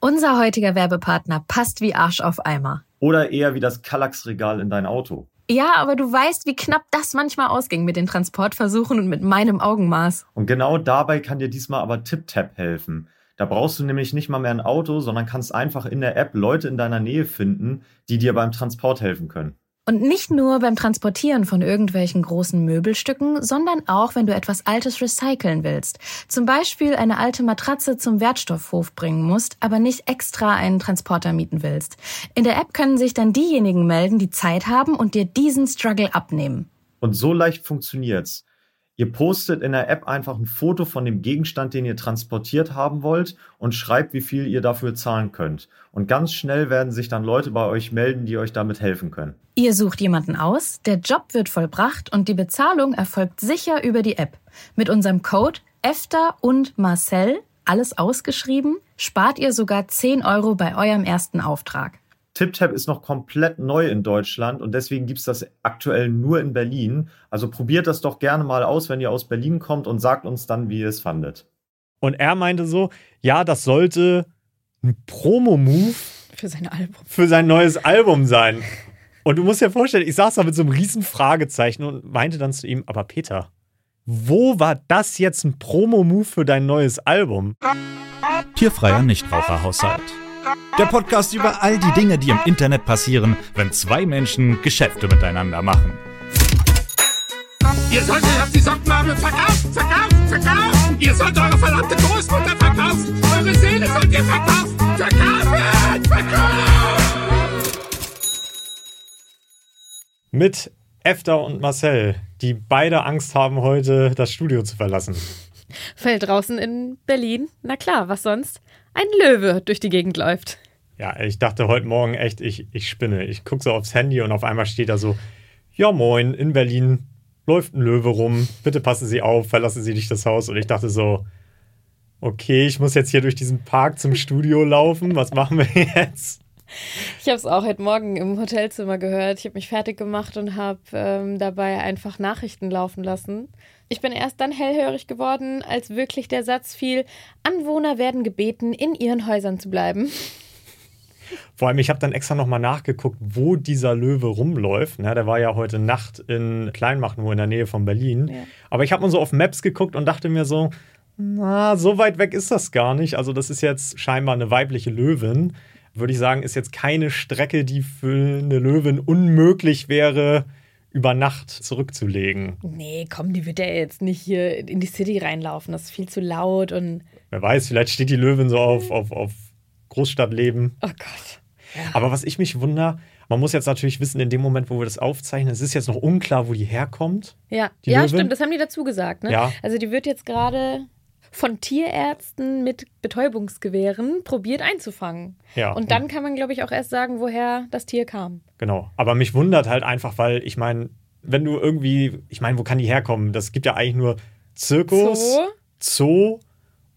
Unser heutiger Werbepartner passt wie Arsch auf Eimer. Oder eher wie das Kallax-Regal in dein Auto. Ja, aber du weißt, wie knapp das manchmal ausging mit den Transportversuchen und mit meinem Augenmaß. Und genau dabei kann dir diesmal aber TipTap helfen. Da brauchst du nämlich nicht mal mehr ein Auto, sondern kannst einfach in der App Leute in deiner Nähe finden, die dir beim Transport helfen können. Und nicht nur beim Transportieren von irgendwelchen großen Möbelstücken, sondern auch, wenn du etwas Altes recyceln willst. Zum Beispiel eine alte Matratze zum Wertstoffhof bringen musst, aber nicht extra einen Transporter mieten willst. In der App können sich dann diejenigen melden, die Zeit haben und dir diesen Struggle abnehmen. Und so leicht funktioniert's. Ihr postet in der App einfach ein Foto von dem Gegenstand, den ihr transportiert haben wollt und schreibt, wie viel ihr dafür zahlen könnt. Und ganz schnell werden sich dann Leute bei euch melden, die euch damit helfen können. Ihr sucht jemanden aus, der Job wird vollbracht und die Bezahlung erfolgt sicher über die App. Mit unserem Code EFTA und Marcel, alles ausgeschrieben, spart ihr sogar 10 Euro bei eurem ersten Auftrag. TipTap ist noch komplett neu in Deutschland und deswegen gibt's das aktuell nur in Berlin. Also probiert das doch gerne mal aus, wenn ihr aus Berlin kommt und sagt uns dann, wie ihr es fandet. Und er meinte so, ja, das sollte ein Promo-Move Für sein Album. für sein neues Album sein. Und du musst dir vorstellen, ich saß da mit so einem riesen Fragezeichen und meinte dann zu ihm, aber Peter, wo war das jetzt ein Promo-Move für dein neues Album? Tierfreier Nichtraucherhaushalt. Der Podcast über all die Dinge, die im Internet passieren, wenn zwei Menschen Geschäfte miteinander machen. Ihr solltet auf die Sockenmarmel verkaufen, verkaufen, verkaufen. Ihr sollt eure verdammte Großmutter verkaufen. Eure Seele sollt ihr verkaufen. Verkaufen, verkaufen. Mit Efta und Marcel, die beide Angst haben, heute das Studio zu verlassen. Fällt draußen in Berlin. Na klar, was sonst? Ein Löwe durch die Gegend läuft. Ja, ich dachte heute Morgen echt, ich, ich spinne. Ich gucke so aufs Handy und auf einmal steht da so, ja moin, in Berlin läuft ein Löwe rum, bitte passen Sie auf, verlassen Sie nicht das Haus. Und ich dachte so, okay, ich muss jetzt hier durch diesen Park zum Studio laufen, was machen wir jetzt? Ich habe es auch heute Morgen im Hotelzimmer gehört. Ich habe mich fertig gemacht und habe ähm, dabei einfach Nachrichten laufen lassen. Ich bin erst dann hellhörig geworden, als wirklich der Satz fiel, Anwohner werden gebeten, in ihren Häusern zu bleiben. Vor allem, ich habe dann extra nochmal nachgeguckt, wo dieser Löwe rumläuft. Ne, der war ja heute Nacht in Kleinmachnow in der Nähe von Berlin. Ja. Aber ich habe mal so auf Maps geguckt und dachte mir so, na, so weit weg ist das gar nicht. Also das ist jetzt scheinbar eine weibliche Löwin. Würde ich sagen, ist jetzt keine Strecke, die für eine Löwin unmöglich wäre, über Nacht zurückzulegen. Nee, komm, die wird ja jetzt nicht hier in die City reinlaufen. Das ist viel zu laut und. Wer weiß, vielleicht steht die Löwin so auf, auf, auf Großstadtleben. Oh Gott. Aber was ich mich wundere, man muss jetzt natürlich wissen, in dem Moment, wo wir das aufzeichnen, es ist jetzt noch unklar, wo die herkommt. Ja, ja Löwin? stimmt, das haben die dazu gesagt. Ne? Ja. Also die wird jetzt gerade von Tierärzten mit Betäubungsgewehren probiert einzufangen. Ja. Und dann kann man, glaube ich, auch erst sagen, woher das Tier kam. Genau. Aber mich wundert halt einfach, weil ich meine, wenn du irgendwie, ich meine, wo kann die herkommen? Das gibt ja eigentlich nur Zirkus, Zoo? Zoo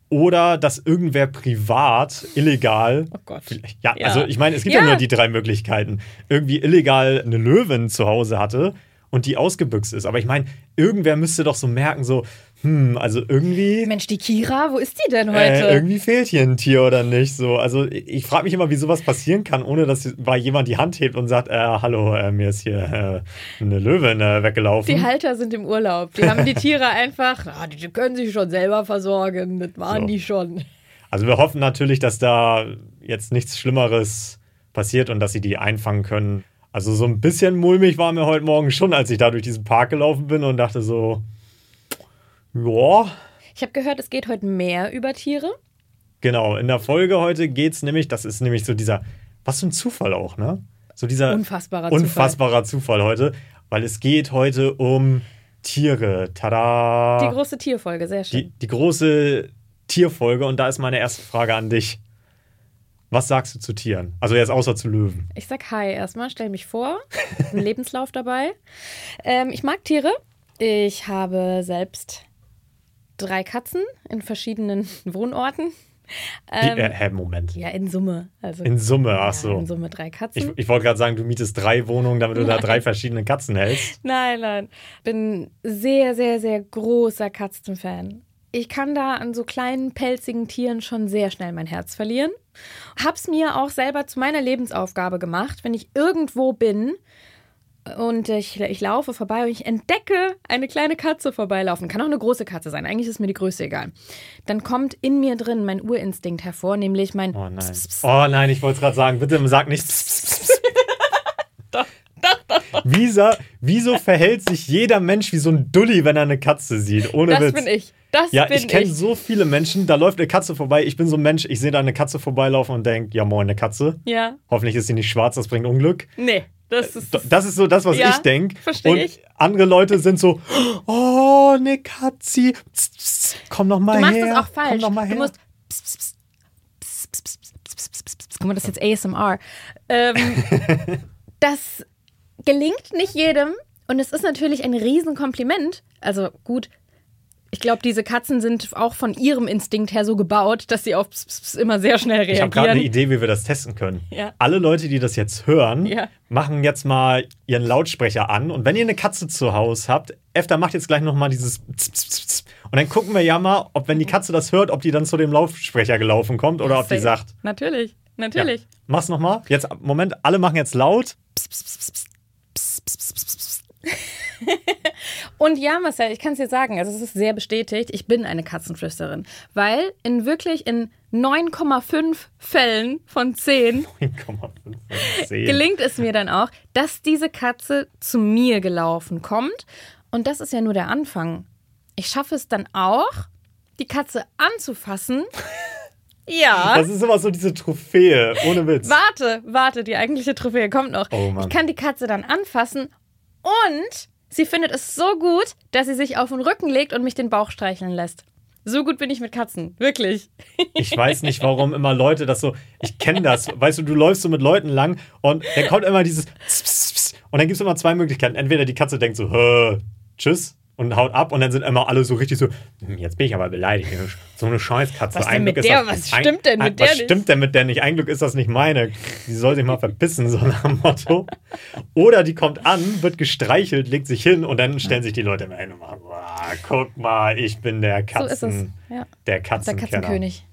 oder dass irgendwer privat, illegal. Oh Gott. Ja, Ja. also ich meine, es gibt ja. Ja. nur die drei Möglichkeiten. Irgendwie illegal eine Löwin zu Hause hatte und die ausgebüxt ist. Aber ich meine, irgendwer müsste doch so merken, so, hm, also irgendwie. Mensch, die Kira, wo ist die denn Äh, heute? irgendwie fehlt hier ein Tier oder nicht. So, also ich, ich frage mich immer, wie sowas passieren kann, ohne dass mal jemand die Hand hebt und sagt, äh, hallo, äh, mir ist hier äh, eine Löwin äh, weggelaufen. die Halter sind im Urlaub. Die haben die Tiere einfach, ah, die können sich schon selber versorgen. Das waren So. die schon. Also wir hoffen natürlich, dass da jetzt nichts Schlimmeres passiert und dass sie die einfangen können. Also so ein bisschen mulmig war mir heute Morgen schon, als ich da durch diesen Park gelaufen bin und dachte so, ja, Ich habe gehört, es geht heute mehr über Tiere. genau. In der Folge heute geht's nämlich, das ist nämlich so dieser, was für ein Zufall auch, ne? So dieser Unfassbarer Zufall. unfassbarer Zufall heute, weil es geht heute um Tiere. Tada! Die große Tierfolge, sehr schön. die, die große Tierfolge und da ist meine erste Frage an dich. Was sagst du zu Tieren? Also jetzt außer zu Löwen. Ich sag Hi erstmal, stell mich vor. Ein Lebenslauf dabei. Ähm, ich mag Tiere. Ich habe selbst drei Katzen in verschiedenen Wohnorten. Wie, äh, hä, Moment. Ja, in Summe. Also, In Summe, ja, ach so. In Summe drei Katzen. Ich, ich wollte gerade sagen, du mietest drei Wohnungen, damit du da drei verschiedene Katzen hältst. Nein, nein. Bin sehr, sehr, sehr großer Katzenfan. Ich kann da an so kleinen, pelzigen Tieren schon sehr schnell mein Herz verlieren. Hab's mir auch selber zu meiner Lebensaufgabe gemacht, wenn ich irgendwo bin und ich, ich laufe vorbei und ich entdecke eine kleine Katze vorbeilaufen. Kann auch eine große Katze sein. Eigentlich ist mir die Größe egal. Dann kommt in mir drin mein Urinstinkt hervor, nämlich mein Oh nein. Oh nein, ich wollte es gerade sagen. Bitte sag nicht. pss, pss, pss, pss. Wieso, wieso verhält sich jeder Mensch wie so ein Dulli, wenn er eine Katze sieht? Ohne Das Witz. bin ich. Das Ja, bin ich kenne so viele Menschen, da läuft eine Katze vorbei. Ich bin so ein Mensch, ich sehe da eine Katze vorbeilaufen und denke, ja moin, eine Katze. Ja. Hoffentlich ist sie nicht schwarz, das bringt Unglück. Nee, das ist, das ist so das, was ja, ich denke. Und ich. andere Leute sind so, oh, ne Katzi, pss, pss, komm noch mal her. Du machst her, das auch falsch. Komm noch mal her. Du musst pss, pss, Guck mal, das ist jetzt ASMR. Ähm, das gelingt nicht jedem und es ist natürlich ein Riesenkompliment. Also gut, ich glaube, diese Katzen sind auch von ihrem Instinkt her so gebaut, dass sie auf psst, psst, psst immer sehr schnell Ich habe gerade eine reagieren. Idee, wie wir das testen können. Ja. Alle Leute, die das jetzt hören, Ja. machen jetzt mal ihren Lautsprecher an. Und wenn ihr eine Katze zu Hause habt, Efter macht jetzt gleich nochmal dieses Pss, Pss, Pss, Pss. Und dann gucken wir ja mal, ob wenn die Katze das hört, ob die dann zu dem Lautsprecher gelaufen kommt oder ob die sagt. Natürlich, Ja. natürlich. Mach's nochmal. Jetzt, Moment, alle machen jetzt laut. Und ja, Marcel, ich kann es dir sagen, also es ist sehr bestätigt, ich bin eine Katzenflüsterin. Weil in wirklich in 9,5 Fällen von 10 9,5. gelingt es mir dann auch, dass diese Katze zu mir gelaufen kommt. Und das ist ja nur der Anfang. Ich schaffe es dann auch, die Katze anzufassen. Ja. Das ist immer so diese Trophäe, ohne Witz. Warte, warte, die eigentliche Trophäe kommt noch. Oh. Ich kann die Katze dann anfassen und sie findet es so gut, dass sie sich auf den Rücken legt und mich den Bauch streicheln lässt. So gut bin ich mit Katzen, wirklich. Ich weiß nicht, warum immer Leute das so. Ich kenne das. Weißt du, du läufst so mit Leuten lang und dann kommt immer dieses Pss, Pss, Pss. und dann gibt es immer zwei Möglichkeiten. Entweder die Katze denkt so, tschüss und haut ab und dann sind immer alle so richtig so, "Hm, jetzt bin ich aber beleidigt. So eine Scheißkatze. Was denn mit der? das- Was stimmt denn mit ein- der Was stimmt denn mit der nicht? Ein Glück ist das nicht meine. Die soll sich mal verpissen, so nach dem Motto. Oder die kommt an, wird gestreichelt, legt sich hin und dann stellen sich die Leute immer hin und machen, "Wow, guck mal, ich bin der So ist es. Katzen, Ja. der Der Katzenkenner. Katzenkönig.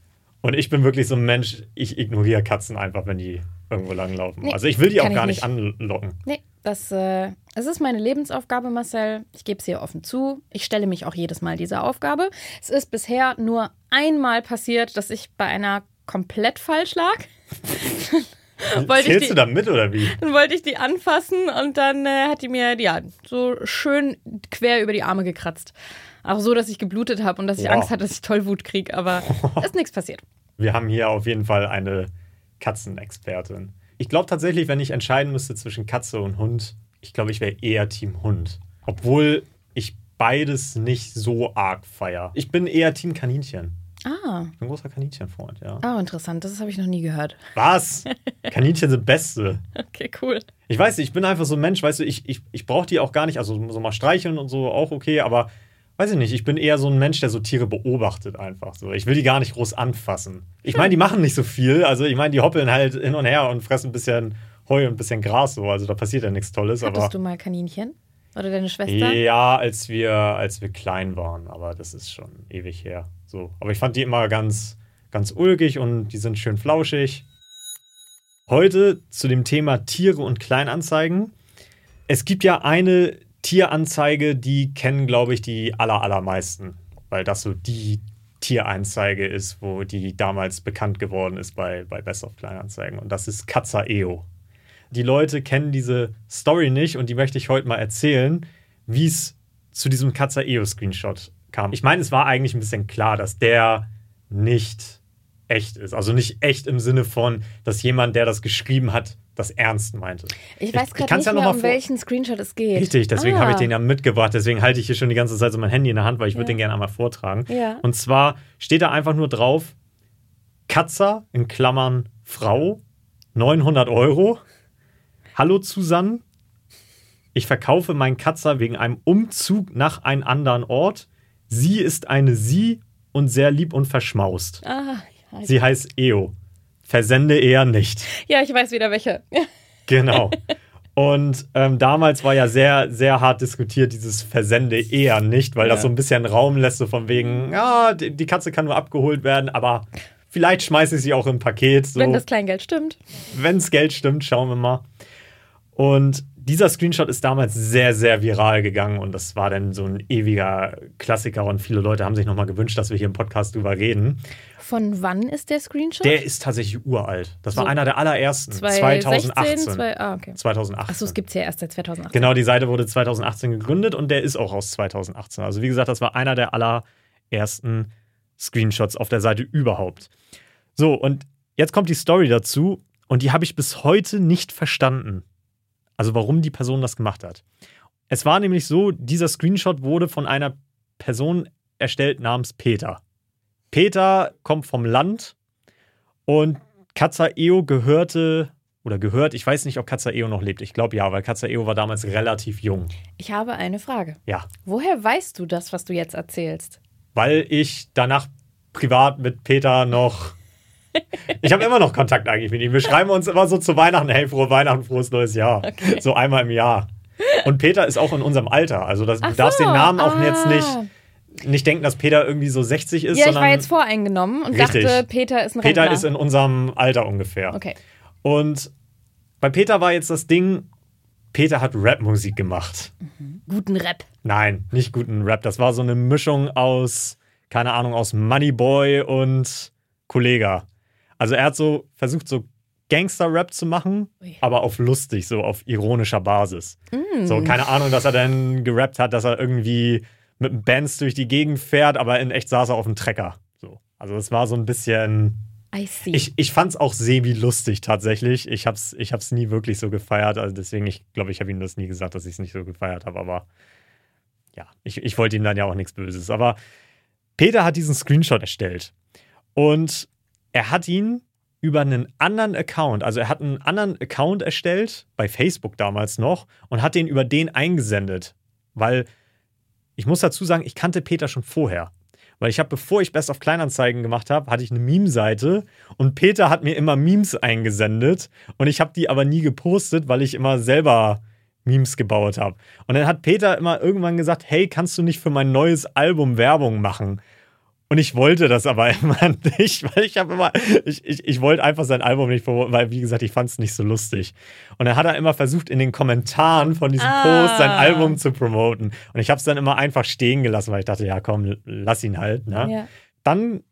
Und ich bin wirklich so ein Mensch, ich ignoriere Katzen einfach, wenn die irgendwo langlaufen. Nee, also ich will die auch gar nicht nicht. anlocken. Nee, das, äh, es ist meine Lebensaufgabe, Marcel. Ich gebe es hier offen zu. Ich stelle mich auch jedes Mal dieser Aufgabe. Es ist bisher nur einmal passiert, dass ich bei einer komplett falsch lag. Wollte ich Zählst die- du da mit oder wie? Dann wollte ich die anfassen und dann äh, hat die mir ja so schön quer über die Arme gekratzt. Auch so, dass ich geblutet habe und dass ich Wow. Angst hatte, dass ich Tollwut kriege, aber ist nichts passiert. Wir haben hier auf jeden Fall eine Katzenexpertin. Ich glaube tatsächlich, wenn ich entscheiden müsste zwischen Katze und Hund, ich glaube, ich wäre eher Team Hund. Obwohl ich beides nicht so arg feier. Ich bin eher Team Kaninchen. Ah, Ich bin ein großer Kaninchenfreund, ja. oh, interessant. Das habe ich noch nie gehört. Was? Kaninchen sind Beste. Okay, cool. Ich weiß nicht, ich bin einfach so ein Mensch, weißt du, ich, ich, ich brauche die auch gar nicht, also so mal streicheln und so auch okay, aber weiß ich nicht, ich bin eher so ein Mensch, der so Tiere beobachtet einfach so. Ich will die gar nicht groß anfassen. Ich meine, die machen nicht so viel, also ich meine, die hoppeln halt hin und her und fressen ein bisschen Heu und ein bisschen Gras so, also da passiert ja nichts Tolles, aber Hattest du mal Kaninchen? Oder deine Schwester? ja, als wir als wir klein waren, aber das ist schon ewig her. So, aber ich fand die immer ganz ganz ulkig und die sind schön flauschig. Heute zu dem Thema Tiere und Kleinanzeigen. Es gibt ja eine Tieranzeige, die kennen, glaube ich, die aller, allermeisten, weil das so die Tieranzeige ist, wo die damals bekannt geworden ist bei, bei Best of Kleinanzeigen. Und das ist Katzaeo. Die Leute kennen diese Story nicht und die möchte ich heute mal erzählen, wie es zu diesem Katzaeo-Screenshot kam. Ich meine, es war eigentlich ein bisschen klar, dass der nicht echt ist. Also nicht echt im Sinne von, dass jemand, der das geschrieben hat, das ernst meinte. Ich weiß gerade nicht ja mehr, um welchen Screenshot es geht. Richtig, deswegen Ah. habe ich den ja mitgebracht. Deswegen halte ich hier schon die ganze Zeit so mein Handy in der Hand, weil ich würde Ja. den gerne einmal vortragen. Ja. Und zwar steht da einfach nur drauf: Katzer in Klammern Frau, 900 Euro. Hallo Susanne. Ich verkaufe meinen Katzer wegen einem Umzug nach einem anderen Ort. Sie ist eine Sie und sehr lieb und verschmaust. Ah, Sie heißt Eo. Versende eher nicht. ja, ich weiß wieder welche. Genau. Und ähm, damals war ja sehr, sehr hart diskutiert, dieses Versende eher nicht, weil das Ja. so ein bisschen Raum lässt, so von wegen, ja, die, die Katze kann nur abgeholt werden, aber vielleicht schmeiße ich sie auch im Paket. So. Wenn das Kleingeld stimmt. Wenn's Geld stimmt, schauen wir mal. Und dieser Screenshot ist damals sehr, sehr viral gegangen und das war dann so ein ewiger Klassiker und viele Leute haben sich nochmal gewünscht, dass wir hier im Podcast drüber reden. Von wann ist der Screenshot? Der ist tatsächlich uralt. Das war So einer der allerersten. 2016, 2018. Zwei, ah, okay. 2018. Achso, es gibt es ja erst seit 2018. Genau, die Seite wurde 2018 gegründet und der ist auch aus 2018. Also wie gesagt, das war einer der allerersten Screenshots auf der Seite überhaupt. So, und jetzt kommt die Story dazu und die habe ich bis heute nicht verstanden. Also warum die Person das gemacht hat. Es war nämlich so, dieser Screenshot wurde von einer Person erstellt namens Peter. Peter kommt vom Land und Katza Eo gehörte oder gehört, ich weiß nicht, ob Katza Eo noch lebt. Ich glaube ja, weil Katza Eo war damals relativ jung. Ich habe eine Frage. Ja, Woher weißt du das, was du jetzt erzählst? weil ich danach privat mit Peter noch. Ich habe immer noch Kontakt eigentlich mit ihm. Wir schreiben uns immer so zu Weihnachten, hey, frohe Weihnachten, frohes neues Jahr. Okay. So einmal im Jahr. Und Peter ist auch in unserem Alter. Also das, du Ach darfst so, den Namen auch ah. jetzt nicht, nicht denken, dass Peter irgendwie so 60 ist, Ja, ich war jetzt voreingenommen und Richtig. dachte, Peter ist ein Peter Rentner. ist in unserem Alter ungefähr. Okay. Und bei Peter war jetzt das Ding, Peter hat Rapmusik gemacht. Guten Rap. Nein, nicht guten Rap. Das war so eine Mischung aus, keine Ahnung, aus Moneyboy und Kollega. Also er hat so versucht, so Gangster-Rap zu machen, Ui. aber auf lustig, so auf ironischer Basis. Mm. So, keine Ahnung, dass er dann gerappt hat, dass er irgendwie mit Bands durch die Gegend fährt, aber in echt saß er auf dem Trecker. So. Also es war so ein bisschen. I see. Ich, ich fand es auch semi-lustig tatsächlich. Ich hab's, ich hab's nie wirklich so gefeiert. Also deswegen, ich glaube, ich habe ihm das nie gesagt, dass ich es nicht so gefeiert habe. Aber ja, ich, ich wollte ihm dann ja auch nichts Böses. Aber Peter hat diesen Screenshot erstellt. Und er hat ihn über einen anderen Account, also er hat einen anderen Account erstellt, bei Facebook damals noch, und hat den über den eingesendet. Weil ich muss dazu sagen, ich kannte Peter schon vorher. Weil ich habe, bevor ich Best of Kleinanzeigen gemacht habe, hatte ich eine Meme-Seite und Peter hat mir immer Memes eingesendet und ich habe die aber nie gepostet, weil ich immer selber Memes gebaut habe. Und dann hat Peter immer irgendwann gesagt, hey, kannst du nicht für mein neues Album Werbung machen? Und ich wollte das aber immer nicht, weil ich habe immer, ich, ich, ich wollte einfach sein Album nicht, promoten, weil wie gesagt, ich fand es nicht so lustig. Und dann hat er immer versucht, in den Kommentaren von diesem Ah. Post sein Album zu promoten. Und ich habe es dann immer einfach stehen gelassen, weil ich dachte, ja komm, lass ihn halt. Ne? ja. Dann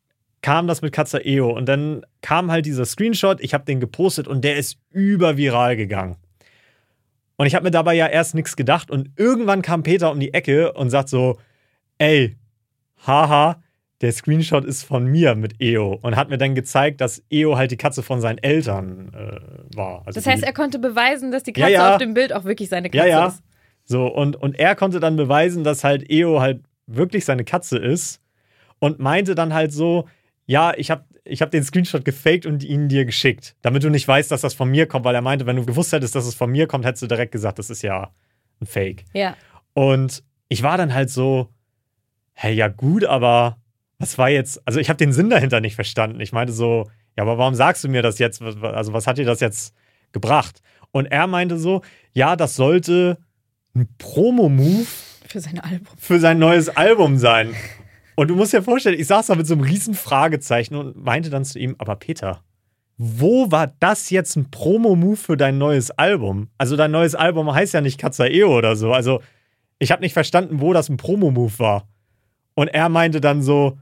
kam das mit Katza Eo und dann kam halt dieser Screenshot, ich habe den gepostet und der ist überviral gegangen. Und ich habe mir dabei ja erst nichts gedacht und irgendwann kam Peter um die Ecke und sagt so, ey, haha, der Screenshot ist von mir mit Eo und hat mir dann gezeigt, dass Eo halt die Katze von seinen Eltern äh, war. Also Das heißt, er konnte beweisen, dass die Ja, Katze ja. auf dem Bild auch wirklich seine ja, Katze ja. ist. So, und, und er konnte dann beweisen, dass halt Eo halt wirklich seine Katze ist und meinte dann halt so, ja, ich habe ich hab den Screenshot gefaked und ihn dir geschickt, damit du nicht weißt, dass das von mir kommt, weil er meinte, wenn du gewusst hättest, dass es von mir kommt, hättest du direkt gesagt, das ist ja ein Fake. Ja. Und ich war dann halt so, hey, ja gut, aber was war jetzt, also ich habe den Sinn dahinter nicht verstanden. Ich meinte so, ja, aber warum sagst du mir das jetzt? Also was hat dir das jetzt gebracht? Und er meinte so, ja, das sollte ein Promo-Move Für sein Album. für sein neues Album sein. Und du musst dir vorstellen, ich saß da mit so einem riesen Fragezeichen und meinte dann zu ihm, aber Peter, wo war das jetzt ein Promo-Move für dein neues Album? Also dein neues Album heißt ja nicht Katzaeo oder so. Also ich habe nicht verstanden, wo das ein Promo-Move war. Und er meinte dann so,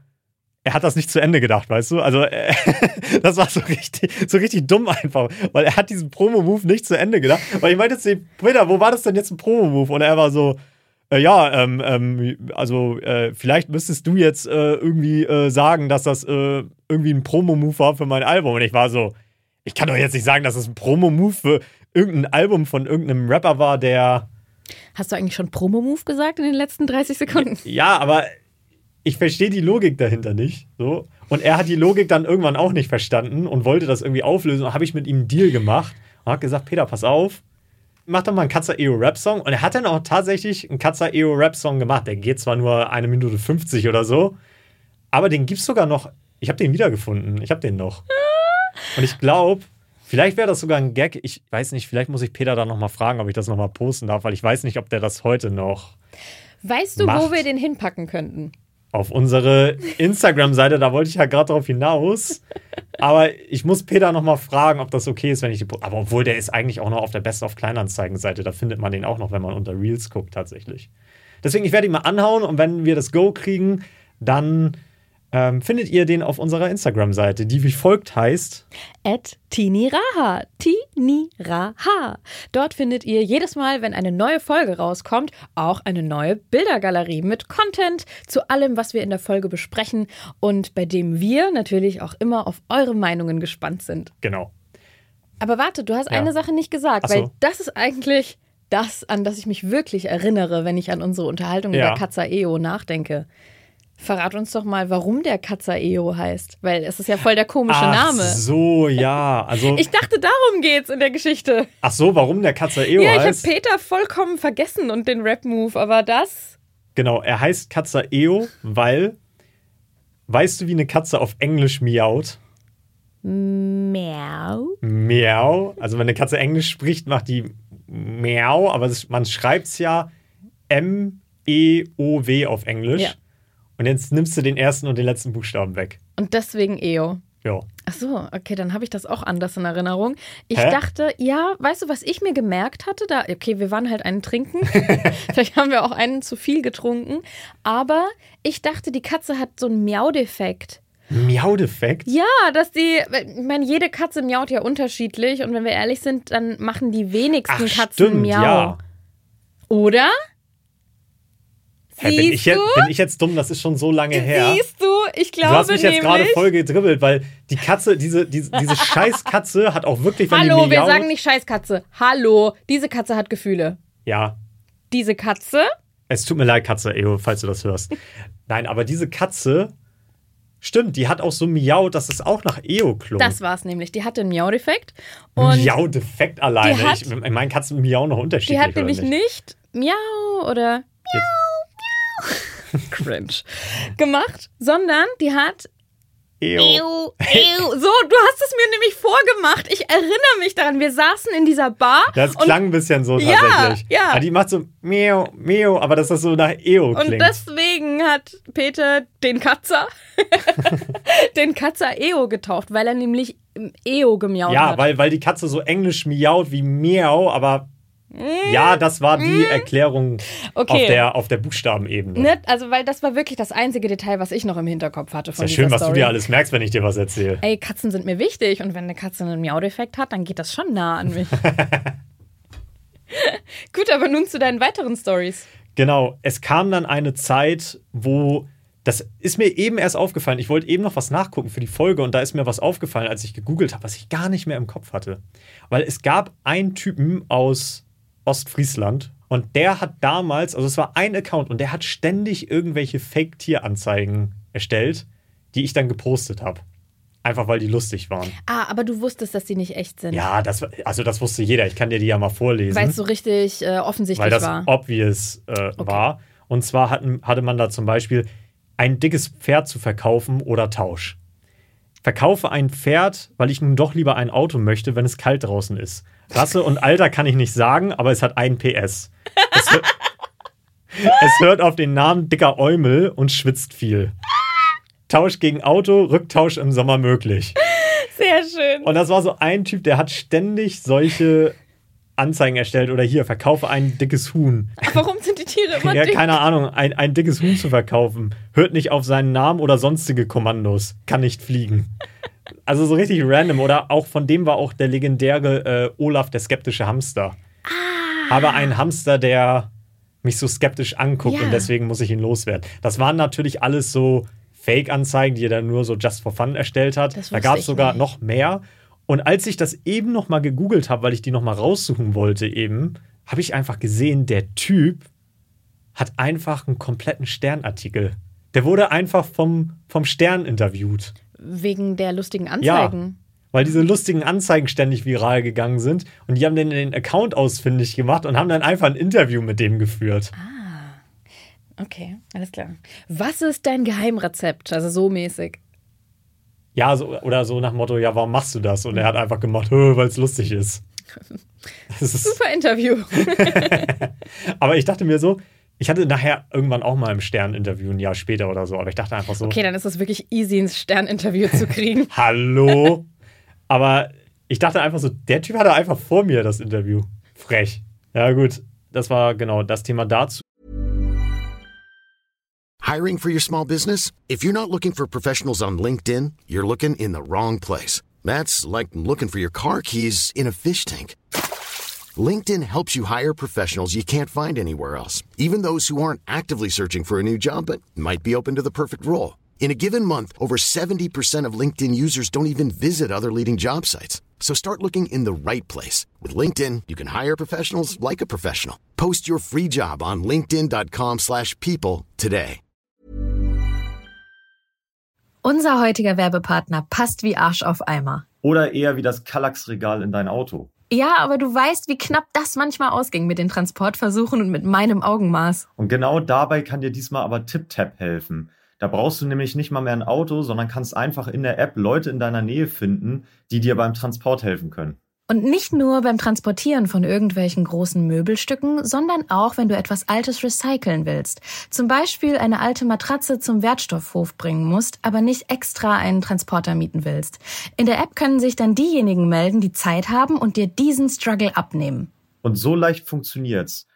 er hat das nicht zu Ende gedacht, weißt du? Also äh, das war so richtig, so richtig dumm einfach, weil er hat diesen Promo-Move nicht zu Ende gedacht. Weil ich meinte zu ihm, Peter, wo war das denn jetzt ein Promo-Move? Und er war so, äh, ja, ähm, ähm, also äh, vielleicht müsstest du jetzt äh, irgendwie äh, sagen, dass das äh, irgendwie ein Promo-Move war für mein Album. Und ich war so, Ich kann doch jetzt nicht sagen, dass es ein Promo-Move für irgendein Album von irgendeinem Rapper war, der. Hast du eigentlich schon Promo-Move gesagt in den letzten 30 Sekunden? Ja, aber ich verstehe die Logik dahinter nicht. So. Und er hat die Logik dann irgendwann auch nicht verstanden und wollte das irgendwie auflösen. Und habe ich mit ihm einen Deal gemacht und habe gesagt: Peter, pass auf, mach doch mal einen Katzer EO Rap Song. Und er hat dann auch tatsächlich einen Katzer EO Rap Song gemacht. Der geht zwar nur eine Minute 50 oder so, aber den gibt es sogar noch. Ich habe den wiedergefunden. Ich habe den noch. Und ich glaube, vielleicht wäre das sogar ein Gag. Ich weiß nicht, vielleicht muss ich Peter dann nochmal fragen, ob ich das nochmal posten darf, weil ich weiß nicht, ob der das heute noch Weißt du, Macht. wo wir den hinpacken könnten? Auf unsere Instagram-Seite, da wollte ich ja gerade drauf hinaus. Aber ich muss Peter nochmal fragen, ob das okay ist, wenn ich die. Aber obwohl der ist eigentlich auch noch auf der Best of Kleinanzeigen-Seite. Da findet man den auch noch, wenn man unter Reels guckt, tatsächlich. Deswegen, ich werde ihn mal anhauen und wenn wir das Go kriegen, dann ähm, findet ihr den auf unserer Instagram-Seite, die wie folgt heißt. At Tiniraha. Tiniraha. Dort findet ihr jedes Mal, wenn eine neue Folge rauskommt, auch eine neue Bildergalerie mit Content zu allem, was wir in der Folge besprechen und bei dem wir natürlich auch immer auf eure Meinungen gespannt sind. Genau. Aber warte, du hast Ja. eine Sache nicht gesagt, so. weil das ist eigentlich das, an das ich mich wirklich erinnere, wenn ich an unsere Unterhaltung Ja. über Katza EO nachdenke. Verrat uns doch mal, warum der Katza EO heißt, weil es ist ja voll der komische Ach Name. so, ja. Also, Ich dachte, darum geht's in der Geschichte. ach so, warum der Katzer Eo ja, ich habe heißt? Peter vollkommen vergessen und den Rap-Move, aber das. Genau, er heißt Katzer Eo, weil. Weißt du, wie eine Katze auf Englisch miaut? Miau. Miau. Also, wenn eine Katze Englisch spricht, macht die Miau, aber man schreibt es ja M-E-O-W auf Englisch. Ja. Und jetzt nimmst du den ersten und den letzten Buchstaben weg. Und deswegen EO. Ja. Ach so, okay, dann habe ich das auch anders in Erinnerung. Ich Hä? dachte, ja, weißt du, was ich mir gemerkt hatte? Da, okay, wir waren halt einen trinken. Vielleicht haben wir auch einen zu viel getrunken. Aber ich dachte, die Katze hat so einen Miau-Defekt. Miau-Defekt? Ja, dass die, ich meine, jede Katze miaut ja unterschiedlich. Und wenn wir ehrlich sind, dann machen die wenigsten Ach, Katzen stimmt, Miau. ja. Oder? Hä, bin, ich jetzt, du? bin ich jetzt dumm? Das ist schon so lange her. Siehst du? Ich Du glaube hast mich jetzt gerade voll gedribbelt, weil die Katze, diese, diese, diese scheiß Katze hat auch wirklich, wenn Hallo, wir sagen nicht Scheißkatze. Hallo, diese Katze hat Gefühle. Ja, Diese Katze es tut mir leid, Katze, Eo, falls du das hörst. Nein, aber diese Katze, stimmt, die hat auch so miaut, dass es auch nach Eo klung. Das war's nämlich. Die hatte einen Miau-Defekt. Miau-Defekt alleine. hat- ich, in meinen Katzen miauen noch unterschiedlich. die hat nämlich nicht Miau oder Cringe gemacht, sondern die hat Eo. Ew, ew. So, du hast es mir nämlich vorgemacht. Ich erinnere mich daran. Wir saßen in dieser Bar. Das und, klang ein bisschen so Ja, tatsächlich. ja. Aber die macht so Miau, Miau, aber dass das so nach Eo und klingt. deswegen hat Peter den Katzer, den Katzer Eo getauft, weil er nämlich Eo gemiaut ja, hat. weil, weil die Katze so englisch miaut wie Miau, aber ja, das war die Erklärung Mm. Okay. auf, der, auf der Buchstabenebene. Ne? Also, weil das war wirklich das einzige Detail, was ich noch im Hinterkopf hatte Ist von ja schön, dieser was du Story. dir alles merkst, wenn ich dir was erzähle. Ey, Katzen sind mir wichtig und wenn eine Katze einen Miau-Defekt hat, dann geht das schon nah an mich. Gut, aber nun zu deinen weiteren Stories. Genau, es kam dann eine Zeit, wo das ist mir eben erst aufgefallen. Ich wollte eben noch was nachgucken für die Folge und da ist mir was aufgefallen, als ich gegoogelt habe, was ich gar nicht mehr im Kopf hatte. Weil es gab einen Typen aus Ostfriesland und der hat damals, also es war ein Account und der hat ständig irgendwelche Fake-Tieranzeigen erstellt, die ich dann gepostet habe. Einfach weil die lustig waren. Ah, aber du wusstest, dass die nicht echt sind. Ja, das, also das wusste jeder. Ich kann dir die ja mal vorlesen. Weil es so richtig äh, offensichtlich weil das war. obvious äh, war. Und zwar hatten, hatte man da zum Beispiel ein dickes Pferd zu verkaufen oder Tausch. Verkaufe ein Pferd, weil ich nun doch lieber ein Auto möchte, wenn es kalt draußen ist. Rasse und Alter kann ich nicht sagen, aber es hat ein PS. Es, hört- es hört auf den Namen dicker Eumel und schwitzt viel. Tausch gegen Auto, Rücktausch im Sommer möglich. Sehr schön. Und das war so ein Typ, der hat ständig solche Anzeigen erstellt oder hier, verkaufe ein dickes Huhn. Warum sind die Tiere immer Ja, dick? keine Ahnung, ein, ein dickes Huhn zu verkaufen. Hört nicht auf seinen Namen oder sonstige Kommandos. Kann nicht fliegen. Also so richtig random. Oder auch von dem war auch der legendäre äh, Olaf, der skeptische Hamster. Ah. Aber ein Hamster, der mich so skeptisch anguckt Ja. und deswegen muss ich ihn loswerden. Das waren natürlich alles so Fake-Anzeigen, die er dann nur so just for fun erstellt hat. Das Da gab es sogar nicht. noch mehr. Und als ich das eben noch mal gegoogelt habe, weil ich die noch mal raussuchen wollte eben, habe ich einfach gesehen, der Typ hat einfach einen kompletten Sternartikel. Der wurde einfach vom, vom Stern interviewt. Wegen der lustigen Anzeigen. Weil diese lustigen Anzeigen ständig viral gegangen sind. Und die haben den, den Account ausfindig gemacht und haben dann einfach ein Interview mit dem geführt. Okay, alles klar. Was ist dein Geheimrezept? Also so mäßig. Ja, so, oder so nach dem Motto, ja, warum machst du das? Und er hat einfach gemacht, weil es lustig ist. Das ist Super Interview. aber ich dachte mir so, ich hatte nachher irgendwann auch mal im Stern-Interview ein Jahr später oder so, aber ich dachte einfach so, Okay, dann ist es wirklich easy, ins Stern-Interview zu kriegen. hallo? aber ich dachte einfach so, der Typ hatte einfach vor mir das Interview. Frech. Ja, gut. Das war genau das Thema dazu. Hiring for your small business? If you're not looking for professionals on LinkedIn, you're looking in the wrong place. That's like looking for your car keys in a fish tank. LinkedIn helps you hire professionals you can't find anywhere else, even those who aren't actively searching for a new job but might be open to the perfect role. In a given month, over 70% of LinkedIn users don't even visit other leading job sites. So start looking in the right place. With LinkedIn, you can hire professionals like a professional. Post your free job on linkedin.com/people slash people today. Unser heutiger Werbepartner passt wie Arsch auf Eimer. Oder eher wie das Kallax-Regal in dein Auto. Ja, aber du weißt, wie knapp das manchmal ausging mit den Transportversuchen und mit meinem Augenmaß. Und genau dabei kann dir diesmal aber TipTap helfen. Da brauchst du nämlich nicht mal mehr ein Auto, sondern kannst einfach in der App Leute in deiner Nähe finden, die dir beim Transport helfen können. Und nicht nur beim Transportieren von irgendwelchen großen Möbelstücken, sondern auch, wenn du etwas Altes recyceln willst. Zum Beispiel eine alte Matratze zum Wertstoffhof bringen musst, aber nicht extra einen Transporter mieten willst. In der App können sich dann diejenigen melden, die Zeit haben und dir diesen Struggle abnehmen. Und so leicht funktioniert's.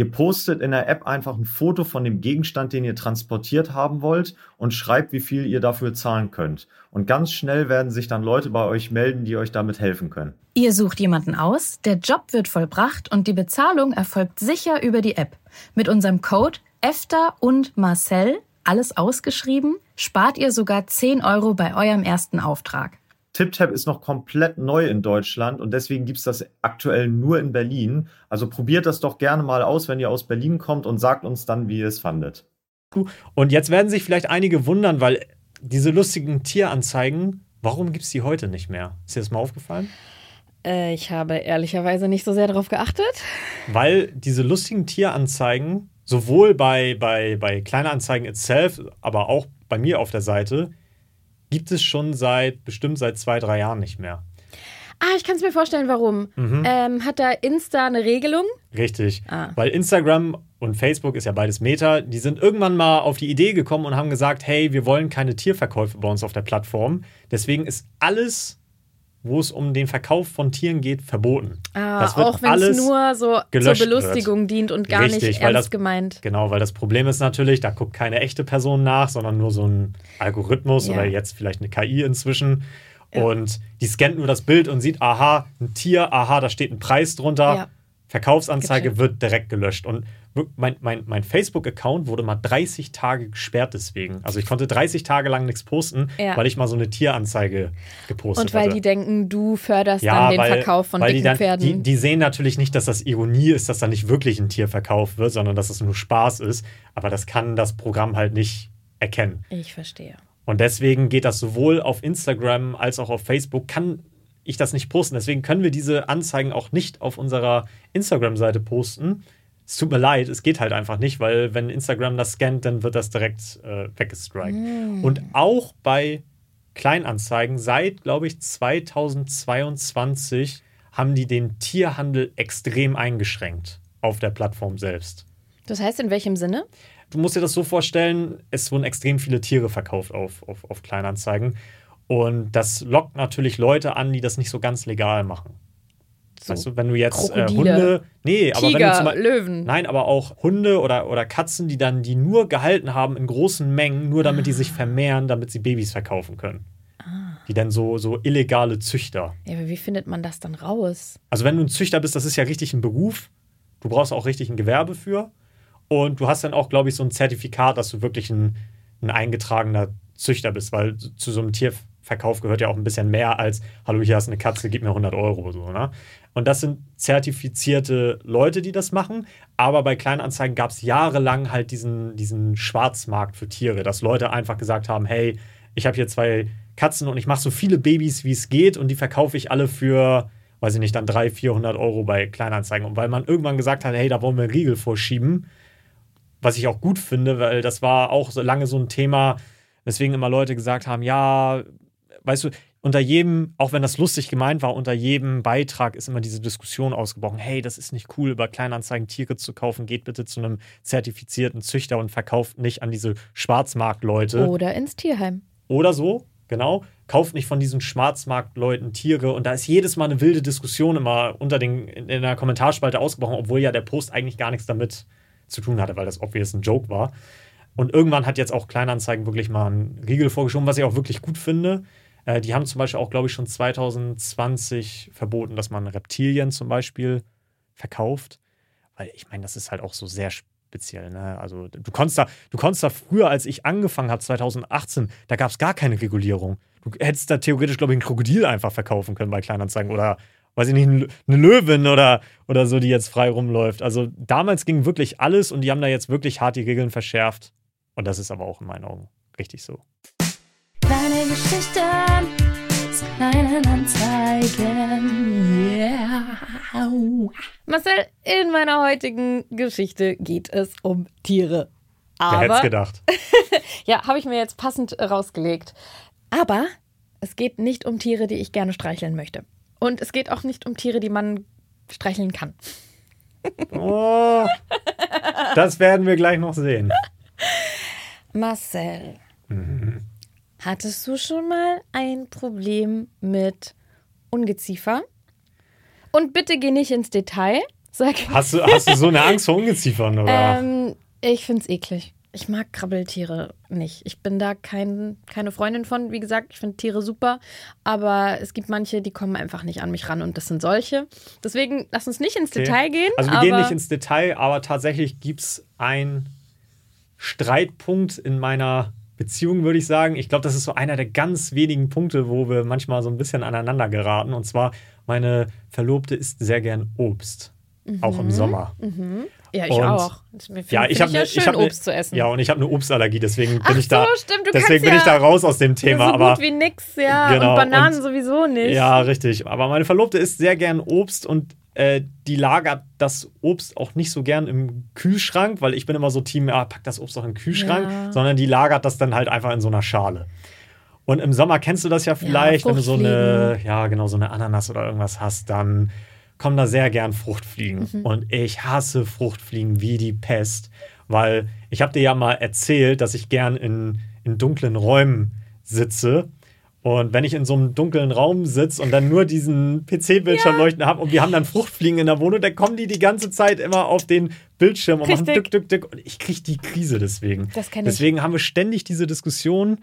Ihr postet in der App einfach ein Foto von dem Gegenstand, den ihr transportiert haben wollt und schreibt, wie viel ihr dafür zahlen könnt. Und ganz schnell werden sich dann Leute bei euch melden, die euch damit helfen können. Ihr sucht jemanden aus, der Job wird vollbracht und die Bezahlung erfolgt sicher über die App. Mit unserem Code EFTA und Marcel, alles ausgeschrieben, spart ihr sogar 10 Euro bei eurem ersten Auftrag. TipTap ist noch komplett neu in Deutschland und deswegen gibt's das aktuell nur in Berlin. Also probiert das doch gerne mal aus, wenn ihr aus Berlin kommt und sagt uns dann, wie ihr es fandet. Und jetzt werden sich vielleicht einige wundern, weil diese lustigen Tieranzeigen, warum gibt es die heute nicht mehr? Ist dir das mal aufgefallen? Äh, ich habe ehrlicherweise nicht so sehr darauf geachtet. Weil diese lustigen Tieranzeigen sowohl bei, bei, bei Kleinanzeigen itself, aber auch bei mir auf der Seite, gibt es schon seit bestimmt seit zwei, drei Jahren nicht mehr. Ah, ich kann es mir vorstellen, warum. Mhm. Ähm, hat da Insta eine Regelung? Richtig. Ah. Weil Instagram und Facebook ist ja beides Meta, die sind irgendwann mal auf die Idee gekommen und haben gesagt, hey, wir wollen keine Tierverkäufe bei uns auf der Plattform. Deswegen ist alles, wo es um den Verkauf von Tieren geht, verboten. Ah, Das wird auch wenn es nur so zur Belustigung dient und gar Richtig, nicht ernst das- gemeint. Genau, weil das Problem ist natürlich, da guckt keine echte Person nach, sondern nur so ein Algorithmus Ja. oder jetzt vielleicht eine KI inzwischen. Und die scannt nur das Bild und sieht, aha, ein Tier, aha, da steht ein Preis drunter. Ja. Verkaufsanzeige Gecheckt. wird direkt gelöscht. Und mein, mein, mein Facebook-Account wurde mal 30 Tage gesperrt deswegen. Also ich konnte 30 Tage lang nichts posten, Ja. weil ich mal so eine Tieranzeige gepostet Und weil hatte. die denken, du förderst dann den Verkauf von weil dicken die, dann, Pferden. Die, die sehen natürlich nicht, dass das Ironie ist, dass da nicht wirklich ein Tier verkauft wird, sondern dass es nur Spaß ist. Aber das kann das Programm halt nicht erkennen. ich verstehe. Und deswegen geht das sowohl auf Instagram als auch auf Facebook, kann ich das nicht posten. Deswegen können wir diese Anzeigen auch nicht auf unserer Instagram-Seite posten. Es tut mir leid, es geht halt einfach nicht, weil wenn Instagram das scannt, dann wird das direkt äh, weggestrikt. Und auch bei Kleinanzeigen seit, glaube ich, 2022 haben die den Tierhandel extrem eingeschränkt auf der Plattform selbst. Das heißt, in welchem Sinne? Du musst dir das so vorstellen, es wurden extrem viele Tiere verkauft auf, auf, auf Kleinanzeigen. Und das lockt natürlich Leute an, die das nicht so ganz legal machen. So weißt du, wenn du jetzt äh, Hunde. Nee, aber wenn du zum Beispiel. Löwen. Nein, aber auch Hunde oder, oder Katzen, die dann die nur gehalten haben in großen Mengen, nur damit die Ah. sich vermehren, damit sie Babys verkaufen können. Die dann so, so illegale Züchter. Ja, aber wie findet man das dann raus? Also wenn du ein Züchter bist, das ist ja richtig ein Beruf. Du brauchst auch richtig ein Gewerbe für. Und du hast dann auch, glaube ich, so ein Zertifikat, dass du wirklich ein, ein eingetragener Züchter bist, weil zu so einem Verkauf gehört ja auch ein bisschen mehr als, hallo, hier hast eine Katze, gib mir 100 Euro. So, ne? Und das sind zertifizierte Leute, die das machen. Aber bei Kleinanzeigen gab es jahrelang halt diesen, diesen Schwarzmarkt für Tiere, dass Leute einfach gesagt haben, hey, ich habe hier zwei Katzen und ich mache so viele Babys, wie es geht und die verkaufe ich alle für, weiß ich nicht, dann 300, 400 Euro bei Kleinanzeigen. Und weil man irgendwann gesagt hat, hey, da wollen wir einen Riegel vorschieben, was ich auch gut finde, weil das war auch so lange so ein Thema, weswegen immer Leute gesagt haben, ja, weißt du, unter jedem, auch wenn das lustig gemeint war, unter jedem Beitrag ist immer diese Diskussion ausgebrochen. Hey, das ist nicht cool, über Kleinanzeigen Tiere zu kaufen. Geht bitte zu einem zertifizierten Züchter und verkauft nicht an diese Schwarzmarktleute. Oder ins Tierheim. Oder so, genau. Kauft nicht von diesen Schwarzmarktleuten Tiere. Und da ist jedes Mal eine wilde Diskussion immer unter den, in der Kommentarspalte ausgebrochen, obwohl ja der Post eigentlich gar nichts damit zu tun hatte, weil das obvious ein Joke war. Und irgendwann hat jetzt auch Kleinanzeigen wirklich mal einen Riegel vorgeschoben, was ich auch wirklich gut finde. Äh, die haben zum Beispiel auch, glaube ich, schon 2020 verboten, dass man Reptilien zum Beispiel verkauft. Weil ich meine, das ist halt auch so sehr speziell. Ne? Also du konntest da, du konntest da früher, als ich angefangen habe, 2018, da gab es gar keine Regulierung. Du hättest da theoretisch, glaube ich, ein Krokodil einfach verkaufen können bei Kleinanzeigen oder weiß ich nicht, eine Löwin oder, oder so, die jetzt frei rumläuft. Also damals ging wirklich alles und die haben da jetzt wirklich hart die Regeln verschärft. Und das ist aber auch in meinen Augen richtig so. Geschichten zu kleinen Anzeigen. Yeah. Marcel, in meiner heutigen Geschichte geht es um Tiere. Wer hätte es Aber, gedacht? ja, habe ich mir jetzt passend rausgelegt. Aber es geht nicht um Tiere, die ich gerne streicheln möchte. Und es geht auch nicht um Tiere, die man streicheln kann. Oh, das werden wir gleich noch sehen. Marcel, Mhm. Hattest du schon mal ein Problem mit Ungeziefer? Und bitte geh nicht ins Detail. Sag, Hast du, hast du so eine Angst vor Ungeziefern? Oder? ähm, ich find's eklig. Ich mag Krabbeltiere nicht. Ich bin da kein, keine Freundin von. Wie gesagt, ich finde Tiere super. Aber es gibt manche, die kommen einfach nicht an mich ran und das sind solche. Deswegen lass uns nicht ins Okay. Detail gehen. Also wir gehen nicht ins Detail, aber tatsächlich gibt es einen Streitpunkt in meiner Beziehung, würde ich sagen. Ich glaube, das ist so einer der ganz wenigen Punkte, wo wir manchmal so ein bisschen aneinander geraten. Und zwar, meine Verlobte isst sehr gern Obst. Auch Mhm. im Sommer. Ja, ich Und- auch. Ich finde Ja, ich habe ja ne, schön, ich hab ne- Obst zu essen. Ja, und ich habe eine Obstallergie, deswegen bin Ach ich da. so, stimmt, du deswegen bin ich ja da raus aus dem Thema. so aber gut wie nix, ja. Genau, und Bananen und- sowieso nicht. Ja, richtig. Aber meine Verlobte isst sehr gern Obst und äh, die lagert das Obst auch nicht so gern im Kühlschrank, weil ich bin immer so Team, ja, pack das Obst doch in den Kühlschrank, Ja. sondern die lagert das dann halt einfach in so einer Schale. Und im Sommer kennst du das ja vielleicht, wenn du so eine, ja, genau, so eine Ananas oder irgendwas hast, dann kommen da sehr gern Fruchtfliegen. Mhm. Und ich hasse Fruchtfliegen wie die Pest, weil ich habe dir ja mal erzählt, dass ich gern in, in dunklen Räumen sitze. Und wenn ich in so einem dunklen Raum sitze und dann nur diesen PC-Bildschirm leuchten habe und wir haben dann Fruchtfliegen in der Wohnung, dann kommen die die ganze Zeit immer auf den Bildschirm und machen Richtig. dück, dück, dück. Und ich kriege die Krise deswegen. Das kenn ich. Deswegen haben wir ständig diese Diskussion,